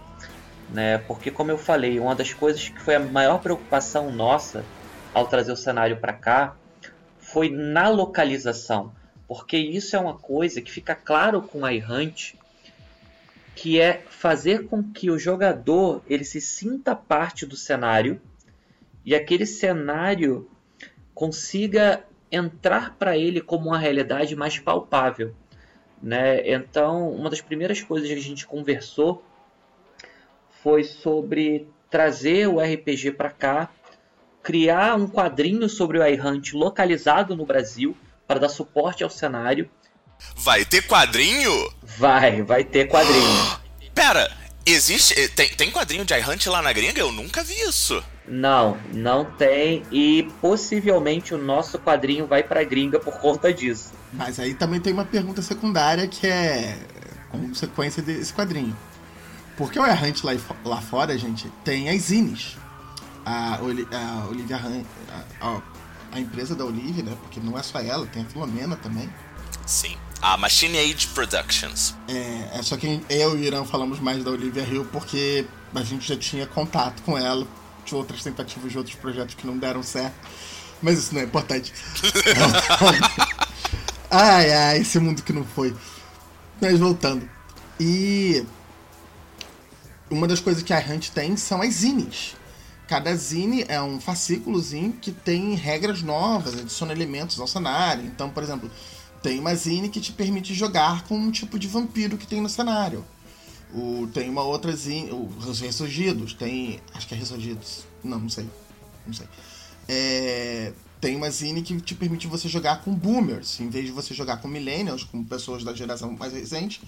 né? Porque como eu falei, uma das coisas que foi a maior preocupação nossa ao trazer o cenário para cá foi na localização, porque isso é uma coisa que fica claro com a Errante, que é fazer com que o jogador ele se sinta parte do cenário e aquele cenário consiga entrar para ele como uma realidade mais palpável. Né? Então, uma das primeiras coisas que a gente conversou foi sobre trazer o RPG para cá, criar um quadrinho sobre o iHunt localizado no Brasil para dar suporte ao cenário. Vai ter quadrinho? Vai, vai ter quadrinho. Pera, existe. Tem, tem quadrinho de iHunt lá na gringa? Eu nunca vi isso. Não, não tem e possivelmente o nosso quadrinho vai para gringa por conta disso. Mas aí também tem uma pergunta secundária que é consequência desse quadrinho. Porque o Errante lá, lá fora, gente, tem as zines. A, a Olivia a, a, empresa da Olivia, né? Porque não é só ela, tem a Filomena também. Sim. A Machine Age Productions. É, é só que eu e o Irã falamos mais da Olivia Hill porque a gente já tinha contato com ela de outras tentativas de outros projetos que não deram certo. Mas isso não é importante. ai, ai, esse mundo que não foi. Mas voltando. E uma das coisas que a Hunt tem são as zines. Cada zine é um fascículozinho que tem regras novas, adiciona elementos ao cenário. Então, por exemplo, tem uma zine que te permite jogar com um tipo de vampiro que tem no cenário. O, tem uma outra zine, os Ressurgidos, tem. Acho que é Ressurgidos. Não, não sei. Não sei. É, tem uma zine que te permite você jogar com boomers. Em vez de você jogar com millennials, com pessoas da geração mais recente,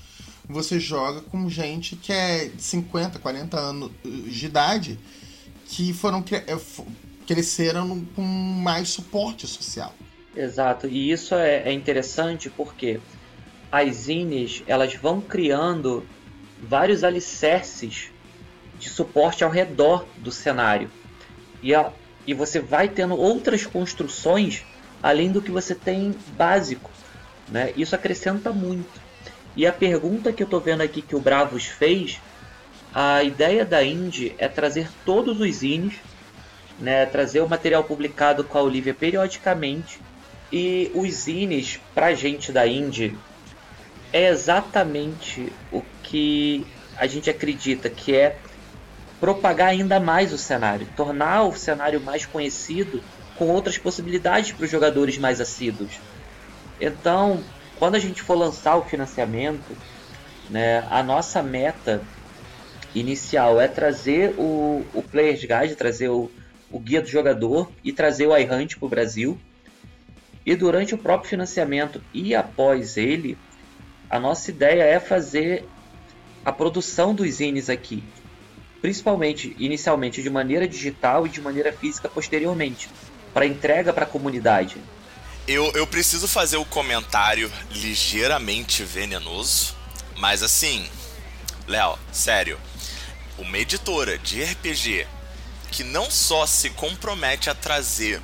você joga com gente que é de 50, 40 anos de idade que foram é, cresceram com mais suporte social. Exato, e isso é, é interessante porque as zines elas vão criando vários alicerces de suporte ao redor do cenário. E, a, e você vai tendo outras construções além do que você tem básico. Né? Isso acrescenta muito. E a pergunta que eu estou vendo aqui que o Bravos fez, a ideia da Indy é trazer todos os zines, né? trazer o material publicado com a Olivia periodicamente. E os zines, para gente da Indy, é exatamente o que a gente acredita que é propagar ainda mais o cenário, tornar o cenário mais conhecido com outras possibilidades para os jogadores mais assíduos. Então, quando a gente for lançar o financiamento, né, a nossa meta inicial é trazer o, o Player's Guide, trazer o, o guia do jogador e trazer o iHunt para o Brasil. E durante o próprio financiamento e após ele, a nossa ideia é fazer a produção dos zines aqui, principalmente inicialmente de maneira digital e de maneira física posteriormente, para entrega para a comunidade. Eu, eu preciso fazer o um comentário ligeiramente venenoso, mas assim, Léo, sério, uma editora de RPG que não só se compromete a trazer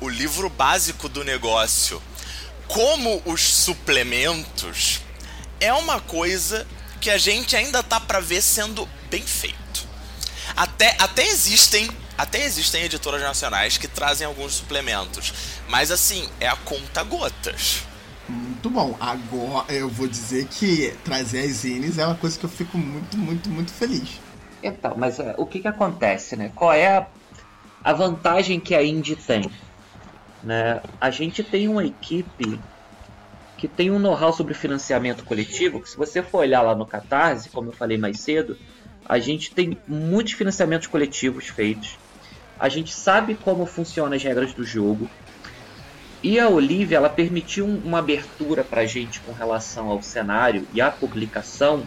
o livro básico do negócio, como os suplementos, é uma coisa que a gente ainda tá para ver sendo bem feito. Até, até existem até existem editoras nacionais que trazem alguns suplementos, mas assim, é a conta gotas. Muito bom. Agora eu vou dizer que trazer as zines é uma coisa que eu fico muito, muito, muito feliz. Então, mas uh, o que que acontece, né? Qual é a, a vantagem que a Indy tem? Né? A gente tem uma equipe que tem um know-how sobre financiamento coletivo, que se você for olhar lá no Catarse, como eu falei mais cedo, a gente tem muitos financiamentos coletivos feitos. A gente sabe como funcionam as regras do jogo. E a Olivia, ela permitiu uma abertura para a gente com relação ao cenário e à publicação,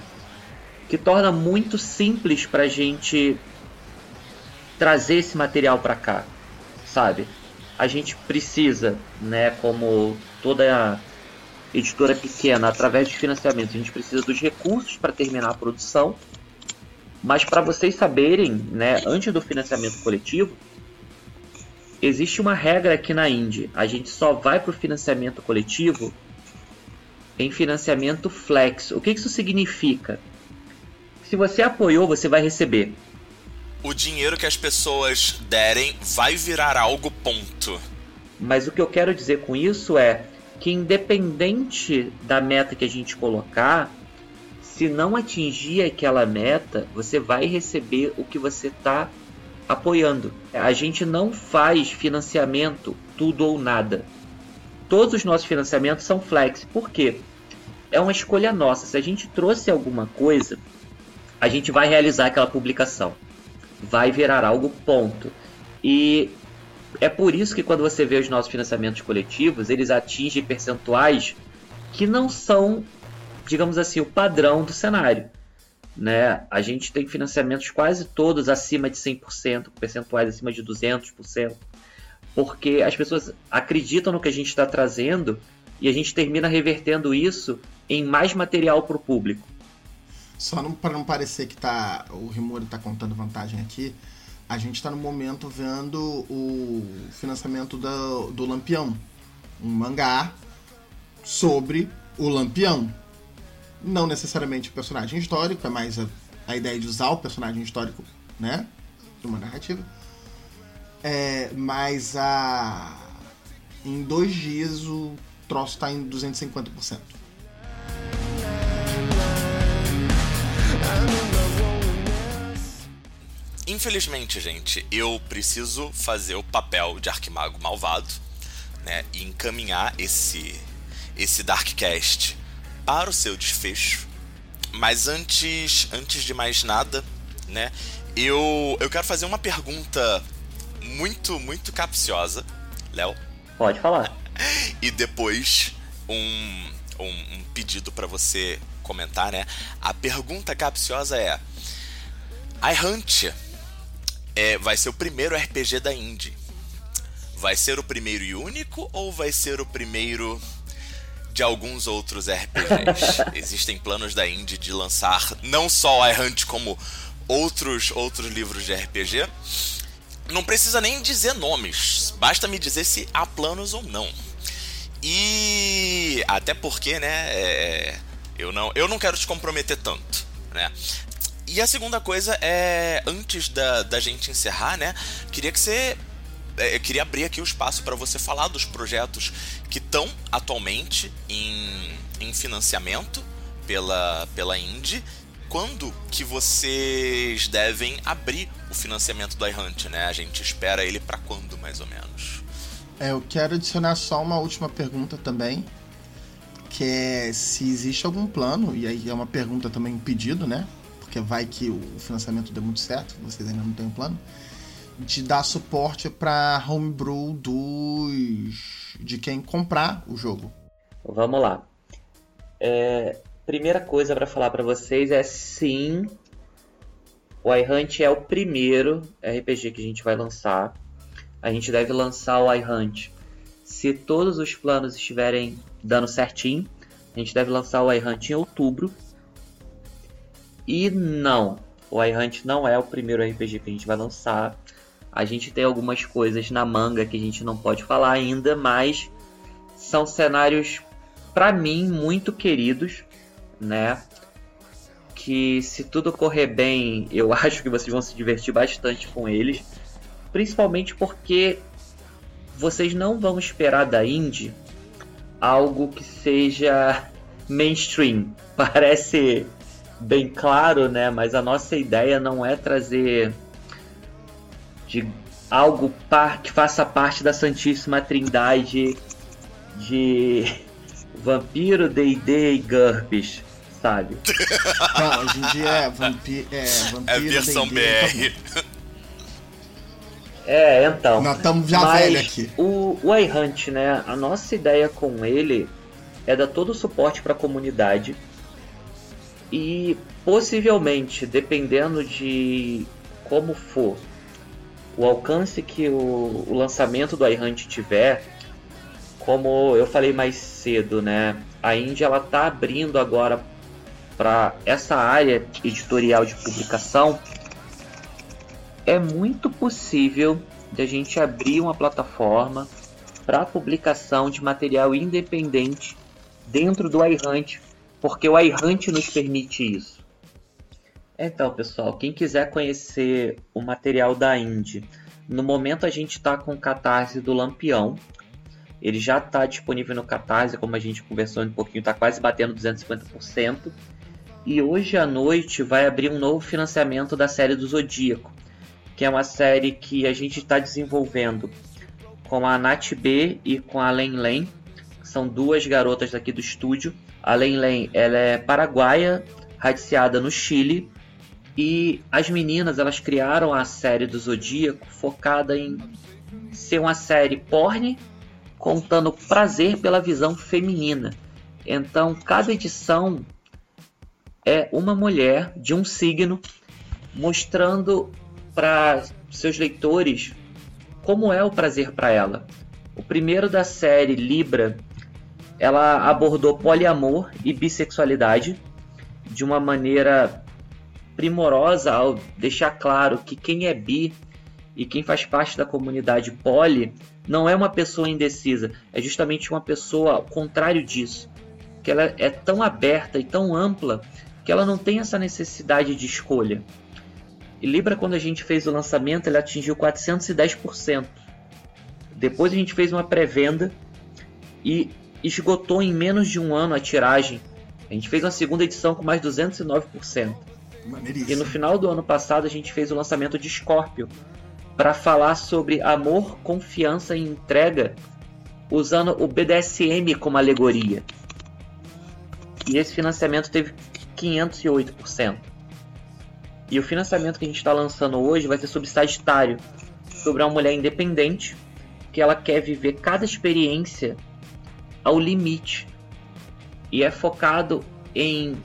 que torna muito simples para a gente trazer esse material para cá, sabe? A gente precisa, né, como toda editora pequena, através de financiamento, a gente precisa dos recursos para terminar a produção. Mas para vocês saberem, né, antes do financiamento coletivo, existe uma regra aqui na Indy. A gente só vai para o financiamento coletivo em financiamento flex. O que isso significa? Se você apoiou, você vai receber. O dinheiro que as pessoas derem vai virar algo ponto. Mas o que eu quero dizer com isso é que independente da meta que a gente colocar, se não atingir aquela meta, você vai receber o que você está apoiando. A gente não faz financiamento tudo ou nada. Todos os nossos financiamentos são flex. Por quê? É uma escolha nossa. Se a gente trouxe alguma coisa, a gente vai realizar aquela publicação. Vai virar algo ponto. E é por isso que quando você vê os nossos financiamentos coletivos, eles atingem percentuais que não são, digamos assim, o padrão do cenário. Né? A gente tem financiamentos quase todos acima de 100%, percentuais acima de 200%, porque as pessoas acreditam no que a gente está trazendo e a gente termina revertendo isso em mais material para o público. Só para não parecer que tá, o Rimuro está contando vantagem aqui, a gente está no momento vendo o financiamento do, do Lampião, um mangá sobre o Lampião. Não necessariamente o personagem histórico, é mais a, a ideia de usar o personagem histórico, né? De uma narrativa. É, mas a. Em dois dias o troço está em 250%. Infelizmente, gente, eu preciso fazer o papel de Arquimago malvado, né, e encaminhar esse esse Darkcast para o seu desfecho. Mas antes, antes de mais nada, né, eu eu quero fazer uma pergunta muito muito capciosa, Léo. Pode falar. E depois um, um, um pedido para você comentar, né? A pergunta capciosa é: a Hunt é, vai ser o primeiro RPG da Indie. Vai ser o primeiro e único ou vai ser o primeiro de alguns outros RPGs? Existem planos da Indie de lançar não só a Hunt como outros outros livros de RPG. Não precisa nem dizer nomes, basta me dizer se há planos ou não. E até porque, né, é, eu não eu não quero te comprometer tanto, né? E a segunda coisa é, antes da, da gente encerrar, né? Queria que você. É, eu queria abrir aqui o espaço para você falar dos projetos que estão atualmente em, em financiamento pela, pela Indy. Quando que vocês devem abrir o financiamento do iHunt, né? A gente espera ele para quando, mais ou menos? É, eu quero adicionar só uma última pergunta também, que é se existe algum plano, e aí é uma pergunta também, pedido, né? porque vai que o financiamento deu muito certo, vocês ainda não têm um plano, de dar suporte para homebrew dos de quem comprar o jogo. Vamos lá. É, primeira coisa para falar para vocês é sim, o iHunt é o primeiro RPG que a gente vai lançar. A gente deve lançar o iHunt se todos os planos estiverem dando certinho. A gente deve lançar o iHunt em outubro e não, o iHunt não é o primeiro RPG que a gente vai lançar. A gente tem algumas coisas na manga que a gente não pode falar ainda, mas são cenários para mim muito queridos, né? Que se tudo correr bem, eu acho que vocês vão se divertir bastante com eles, principalmente porque vocês não vão esperar da indie algo que seja mainstream. Parece bem claro, né? Mas a nossa ideia não é trazer de algo par que faça parte da Santíssima Trindade de vampiro, D&D e GURPS, sabe? Não, hoje em dia é, vampi é vampiro, É versão BR. É, então. Nós estamos já velho aqui. O, o iHunt, né? A nossa ideia com ele é dar todo o suporte para a comunidade e possivelmente, dependendo de como for o alcance que o, o lançamento do iHunt tiver, como eu falei mais cedo, né? A Índia ela tá abrindo agora para essa área editorial de publicação. É muito possível de a gente abrir uma plataforma para publicação de material independente dentro do iHunt porque o iHunt nos permite isso. Então, pessoal, quem quiser conhecer o material da Indy, no momento a gente está com o catarse do Lampião. Ele já está disponível no Catarse, como a gente conversou um pouquinho, está quase batendo 250%. E hoje à noite vai abrir um novo financiamento da série do Zodíaco, que é uma série que a gente está desenvolvendo com a Nath B e com a Len Len, são duas garotas daqui do estúdio. A Len Len ela é paraguaia, radiciada no Chile, e as meninas elas criaram a série do Zodíaco focada em ser uma série porn contando prazer pela visão feminina. Então, cada edição é uma mulher de um signo mostrando para seus leitores como é o prazer para ela. O primeiro da série Libra, ela abordou poliamor e bissexualidade de uma maneira primorosa ao deixar claro que quem é bi e quem faz parte da comunidade poli não é uma pessoa indecisa, é justamente uma pessoa ao contrário disso, que ela é tão aberta e tão ampla que ela não tem essa necessidade de escolha. E Libra, quando a gente fez o lançamento, ele atingiu 410%. Depois a gente fez uma pré-venda e esgotou em menos de um ano a tiragem. A gente fez uma segunda edição com mais 209%. E no final do ano passado a gente fez o lançamento de Scorpio para falar sobre amor, confiança e entrega usando o BDSM como alegoria. E esse financiamento teve 508%. E o financiamento que a gente está lançando hoje vai ser sobre Sagitário, sobre uma mulher independente que ela quer viver cada experiência ao limite. E é focado em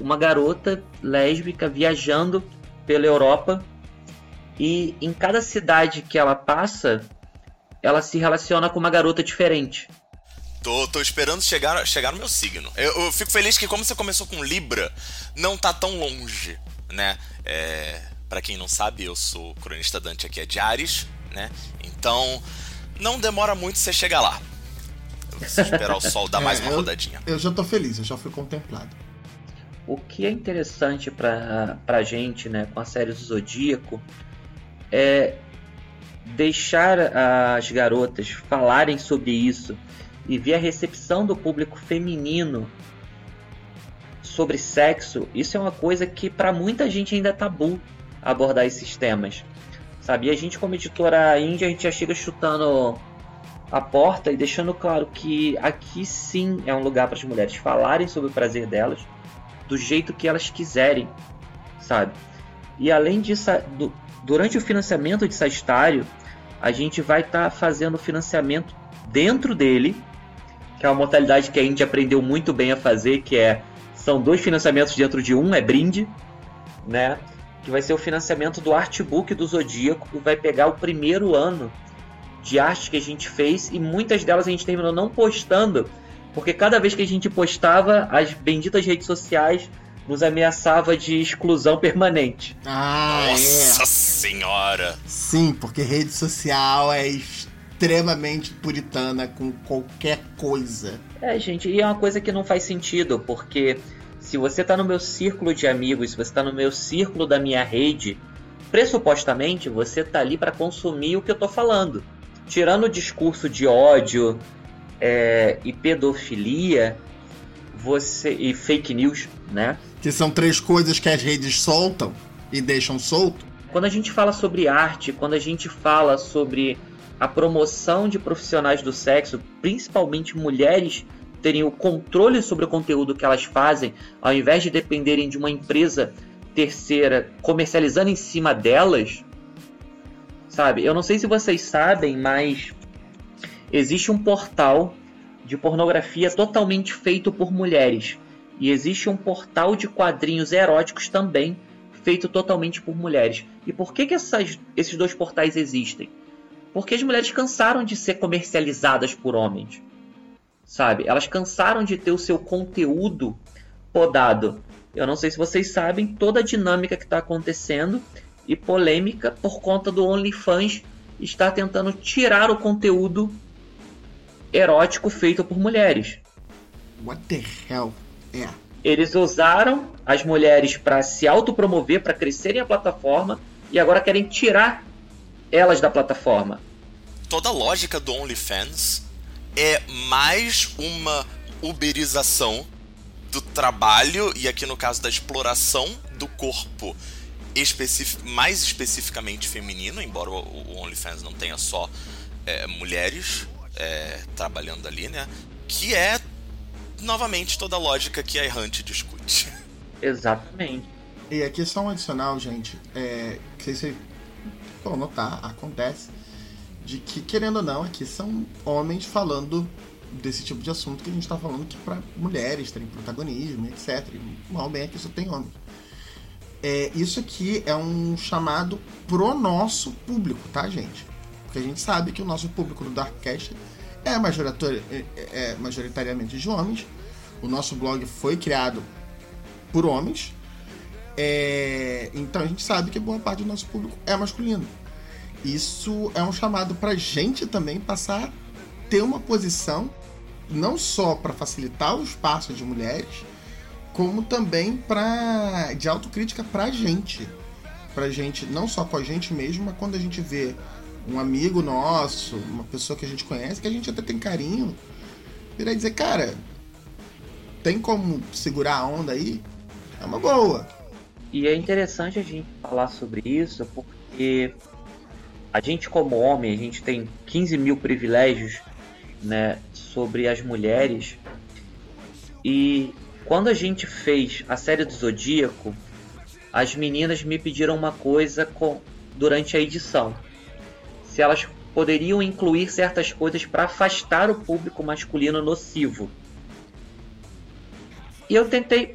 uma garota lésbica viajando pela Europa e em cada cidade que ela passa, ela se relaciona com uma garota diferente. Tô, tô esperando chegar, chegar no meu signo. Eu, eu, fico feliz que, como você começou com Libra, não tá tão longe, né? É, para quem não sabe, eu sou cronista Dante aqui é de Ares, né? Então, não demora muito você chegar lá. Preciso esperar o sol dar é, mais uma eu, rodadinha. Eu já tô feliz, eu já fui contemplado. O que é interessante pra, pra gente, né, com a série do Zodíaco, é deixar as garotas falarem sobre isso e ver a recepção do público feminino sobre sexo, isso é uma coisa que para muita gente ainda é tabu abordar esses temas. Sabe? E a gente como editora índia, a gente já chega chutando a porta e deixando claro que aqui sim é um lugar para as mulheres falarem sobre o prazer delas do jeito que elas quiserem, sabe? E além disso, durante o financiamento de Sagitário, a gente vai estar tá fazendo financiamento dentro dele que é uma modalidade que a Indy aprendeu muito bem a fazer, que é são dois financiamentos dentro de um, é brinde, né? Que vai ser o financiamento do artbook do Zodíaco, que vai pegar o primeiro ano de arte que a gente fez e muitas delas a gente terminou não postando, porque cada vez que a gente postava, as benditas redes sociais nos ameaçava de exclusão permanente. Ah, Nossa é. senhora! Sim, porque rede social é extremamente puritana com qualquer coisa. É, gente, e é uma coisa que não faz sentido, porque se você tá no meu círculo de amigos, se você tá no meu círculo da minha rede, pressupostamente você tá ali para consumir o que eu tô falando. Tirando o discurso de ódio é, e pedofilia, você e fake news, né? Que são três coisas que as redes soltam e deixam solto. Quando a gente fala sobre arte, quando a gente fala sobre a promoção de profissionais do sexo, principalmente mulheres, terem o controle sobre o conteúdo que elas fazem, ao invés de dependerem de uma empresa terceira comercializando em cima delas, sabe? Eu não sei se vocês sabem, mas existe um portal de pornografia totalmente feito por mulheres. E existe um portal de quadrinhos eróticos também feito totalmente por mulheres. E por que, que essas, esses dois portais existem? Porque as mulheres cansaram de ser comercializadas por homens. Sabe? Elas cansaram de ter o seu conteúdo podado. Eu não sei se vocês sabem toda a dinâmica que está acontecendo e polêmica por conta do OnlyFans estar tentando tirar o conteúdo erótico feito por mulheres. What the hell? É. Eles usaram as mulheres para se autopromover, para crescerem a plataforma e agora querem tirar elas da plataforma. Toda a lógica do OnlyFans é mais uma uberização do trabalho e aqui no caso da exploração do corpo especific, mais especificamente feminino, embora o OnlyFans não tenha só é, mulheres é, trabalhando ali, né? Que é novamente toda a lógica que a Errante discute. Exatamente. E aqui só um adicional, gente, é, que vocês vão notar, acontece, de que, querendo ou não, aqui são homens falando desse tipo de assunto que a gente está falando que para mulheres terem protagonismo, etc. E, mal bem aqui só tem homens. É, isso aqui é um chamado pro nosso público, tá, gente? Porque a gente sabe que o nosso público do Darkcast é, é, é majoritariamente de homens. O nosso blog foi criado por homens. É, então a gente sabe que boa parte do nosso público é masculino. Isso é um chamado pra gente também passar a ter uma posição não só para facilitar o espaço de mulheres, como também para de autocrítica pra gente. Pra gente, não só com a gente mesmo, mas quando a gente vê um amigo nosso, uma pessoa que a gente conhece, que a gente até tem carinho, virar dizer, cara, tem como segurar a onda aí? É uma boa. E é interessante a gente falar sobre isso, porque a gente como homem, a gente tem 15 mil privilégios né, sobre as mulheres. E quando a gente fez a série do Zodíaco, as meninas me pediram uma coisa com, durante a edição se elas poderiam incluir certas coisas para afastar o público masculino nocivo. E eu tentei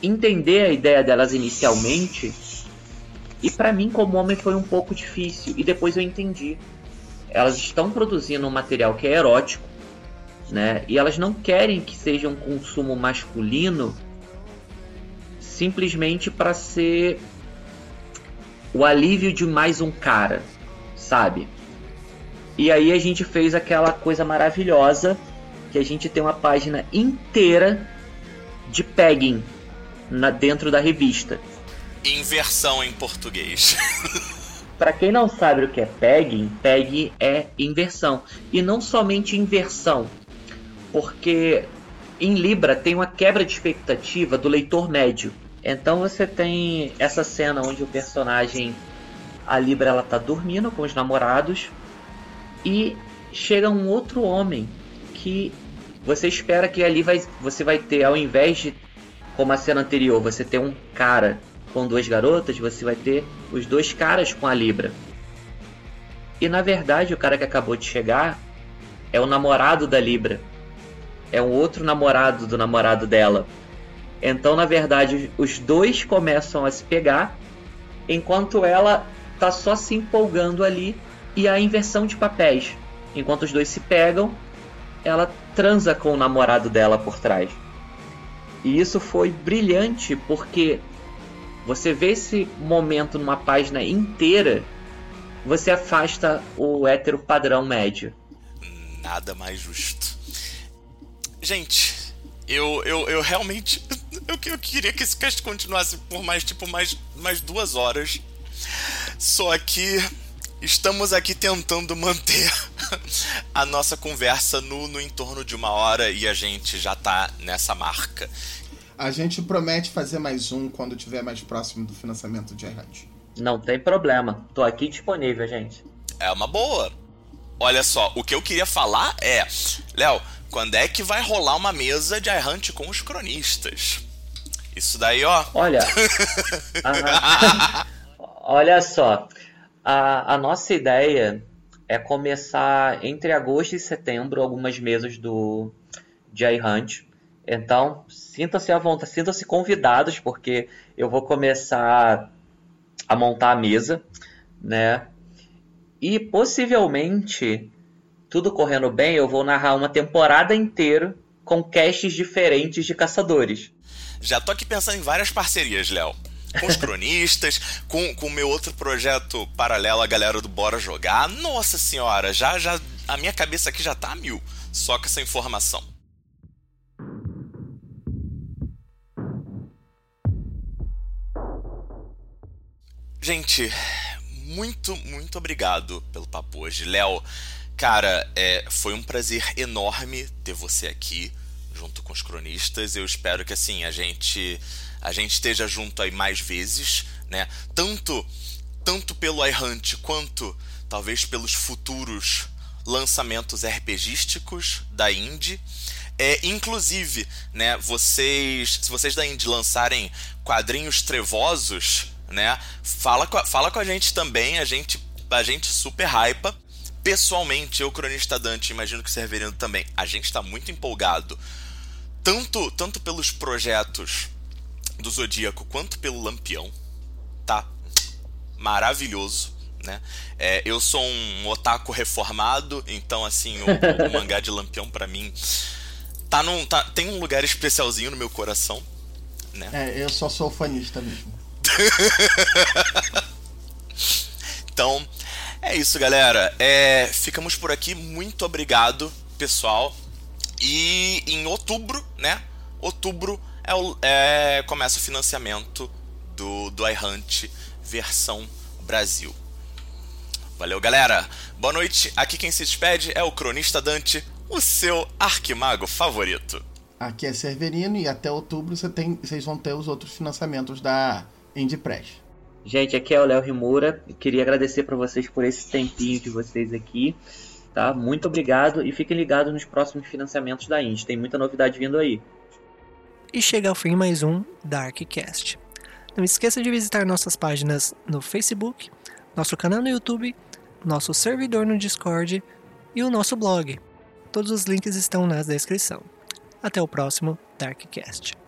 entender a ideia delas inicialmente, e para mim, como homem, foi um pouco difícil, e depois eu entendi. Elas estão produzindo um material que é erótico, né? E elas não querem que seja um consumo masculino simplesmente para ser o alívio de mais um cara sabe? E aí a gente fez aquela coisa maravilhosa que a gente tem uma página inteira de pegging na, dentro da revista. Inversão em português. Para quem não sabe o que é pegging, pegging é inversão. E não somente inversão, porque em Libra tem uma quebra de expectativa do leitor médio. Então você tem essa cena onde o personagem a Libra ela tá dormindo com os namorados e chega um outro homem que você espera que ali vai, você vai ter, ao invés de, como a cena anterior, você ter um cara com duas garotas, você vai ter os dois caras com a Libra. E na verdade, o cara que acabou de chegar é o namorado da Libra. É um outro namorado do namorado dela. Então, na verdade, os dois começam a se pegar, enquanto ela tá só se empolgando ali e a inversão de papéis. Enquanto os dois se pegam, ela transa com o namorado dela por trás. E isso foi brilhante porque você vê esse momento numa página inteira, você afasta o hétero padrão médio. Nada mais justo. Gente, eu, eu, eu realmente. Eu, eu queria que esse cast continuasse por mais, tipo, mais, mais duas horas. Só que estamos aqui tentando manter a nossa conversa no, no entorno de uma hora e a gente já tá nessa marca. A gente promete fazer mais um quando tiver mais próximo do financiamento de iHunt. Não tem problema. Tô aqui disponível, gente. É uma boa. Olha só, o que eu queria falar é, Léo, quando é que vai rolar uma mesa de iHunt com os cronistas? Isso daí, ó. Olha. a, Olha só, a, a nossa ideia é começar entre agosto e setembro algumas mesas do Jay Hunt. Então, sinta-se à vontade, sintam-se convidados, porque eu vou começar a montar a mesa, né? E possivelmente, tudo correndo bem, eu vou narrar uma temporada inteira com casts diferentes de caçadores. Já tô aqui pensando em várias parcerias, Léo com os cronistas, com o meu outro projeto paralelo, a galera do Bora Jogar. Nossa senhora, já, já a minha cabeça aqui já tá a mil só com essa informação. Gente, muito, muito obrigado pelo papo hoje. Léo, Cara, é, foi um prazer enorme ter você aqui junto com os cronistas. Eu espero que assim a gente a gente esteja junto aí mais vezes, né? Tanto tanto pelo iHunt quanto talvez pelos futuros lançamentos RPGísticos da Indie. É, inclusive, né, vocês, se vocês da Indie lançarem quadrinhos trevosos, né, fala com, a, fala com a gente também, a gente, a gente super hypa. Pessoalmente, eu, cronista Dante, imagino que o Severino também, a gente está muito empolgado, tanto, tanto pelos projetos do Zodíaco quanto pelo Lampião, tá? Maravilhoso né? É, eu sou um otaku reformado, então assim, o, o mangá de Lampião para mim tá num, tá, tem um lugar especialzinho no meu coração, né? É, eu só sou fanista mesmo. então, é isso, galera. É, ficamos por aqui. Muito obrigado, pessoal. E em outubro, né? Outubro é, é começa o financiamento do, do iHunt versão Brasil. Valeu, galera. Boa noite. Aqui quem se despede é o Cronista Dante, o seu arquimago favorito. Aqui é Severino e até outubro você tem, vocês vão ter os outros financiamentos da Indie Press. Gente, aqui é o Léo Rimura. Queria agradecer para vocês por esse tempinho de vocês aqui. Tá? Muito obrigado e fiquem ligados nos próximos financiamentos da Indie. Tem muita novidade vindo aí. E chega ao fim mais um Darkcast. Não esqueça de visitar nossas páginas no Facebook, nosso canal no YouTube nosso servidor no Discord e o nosso blog. Todos os links estão na descrição. Até o próximo Darkcast.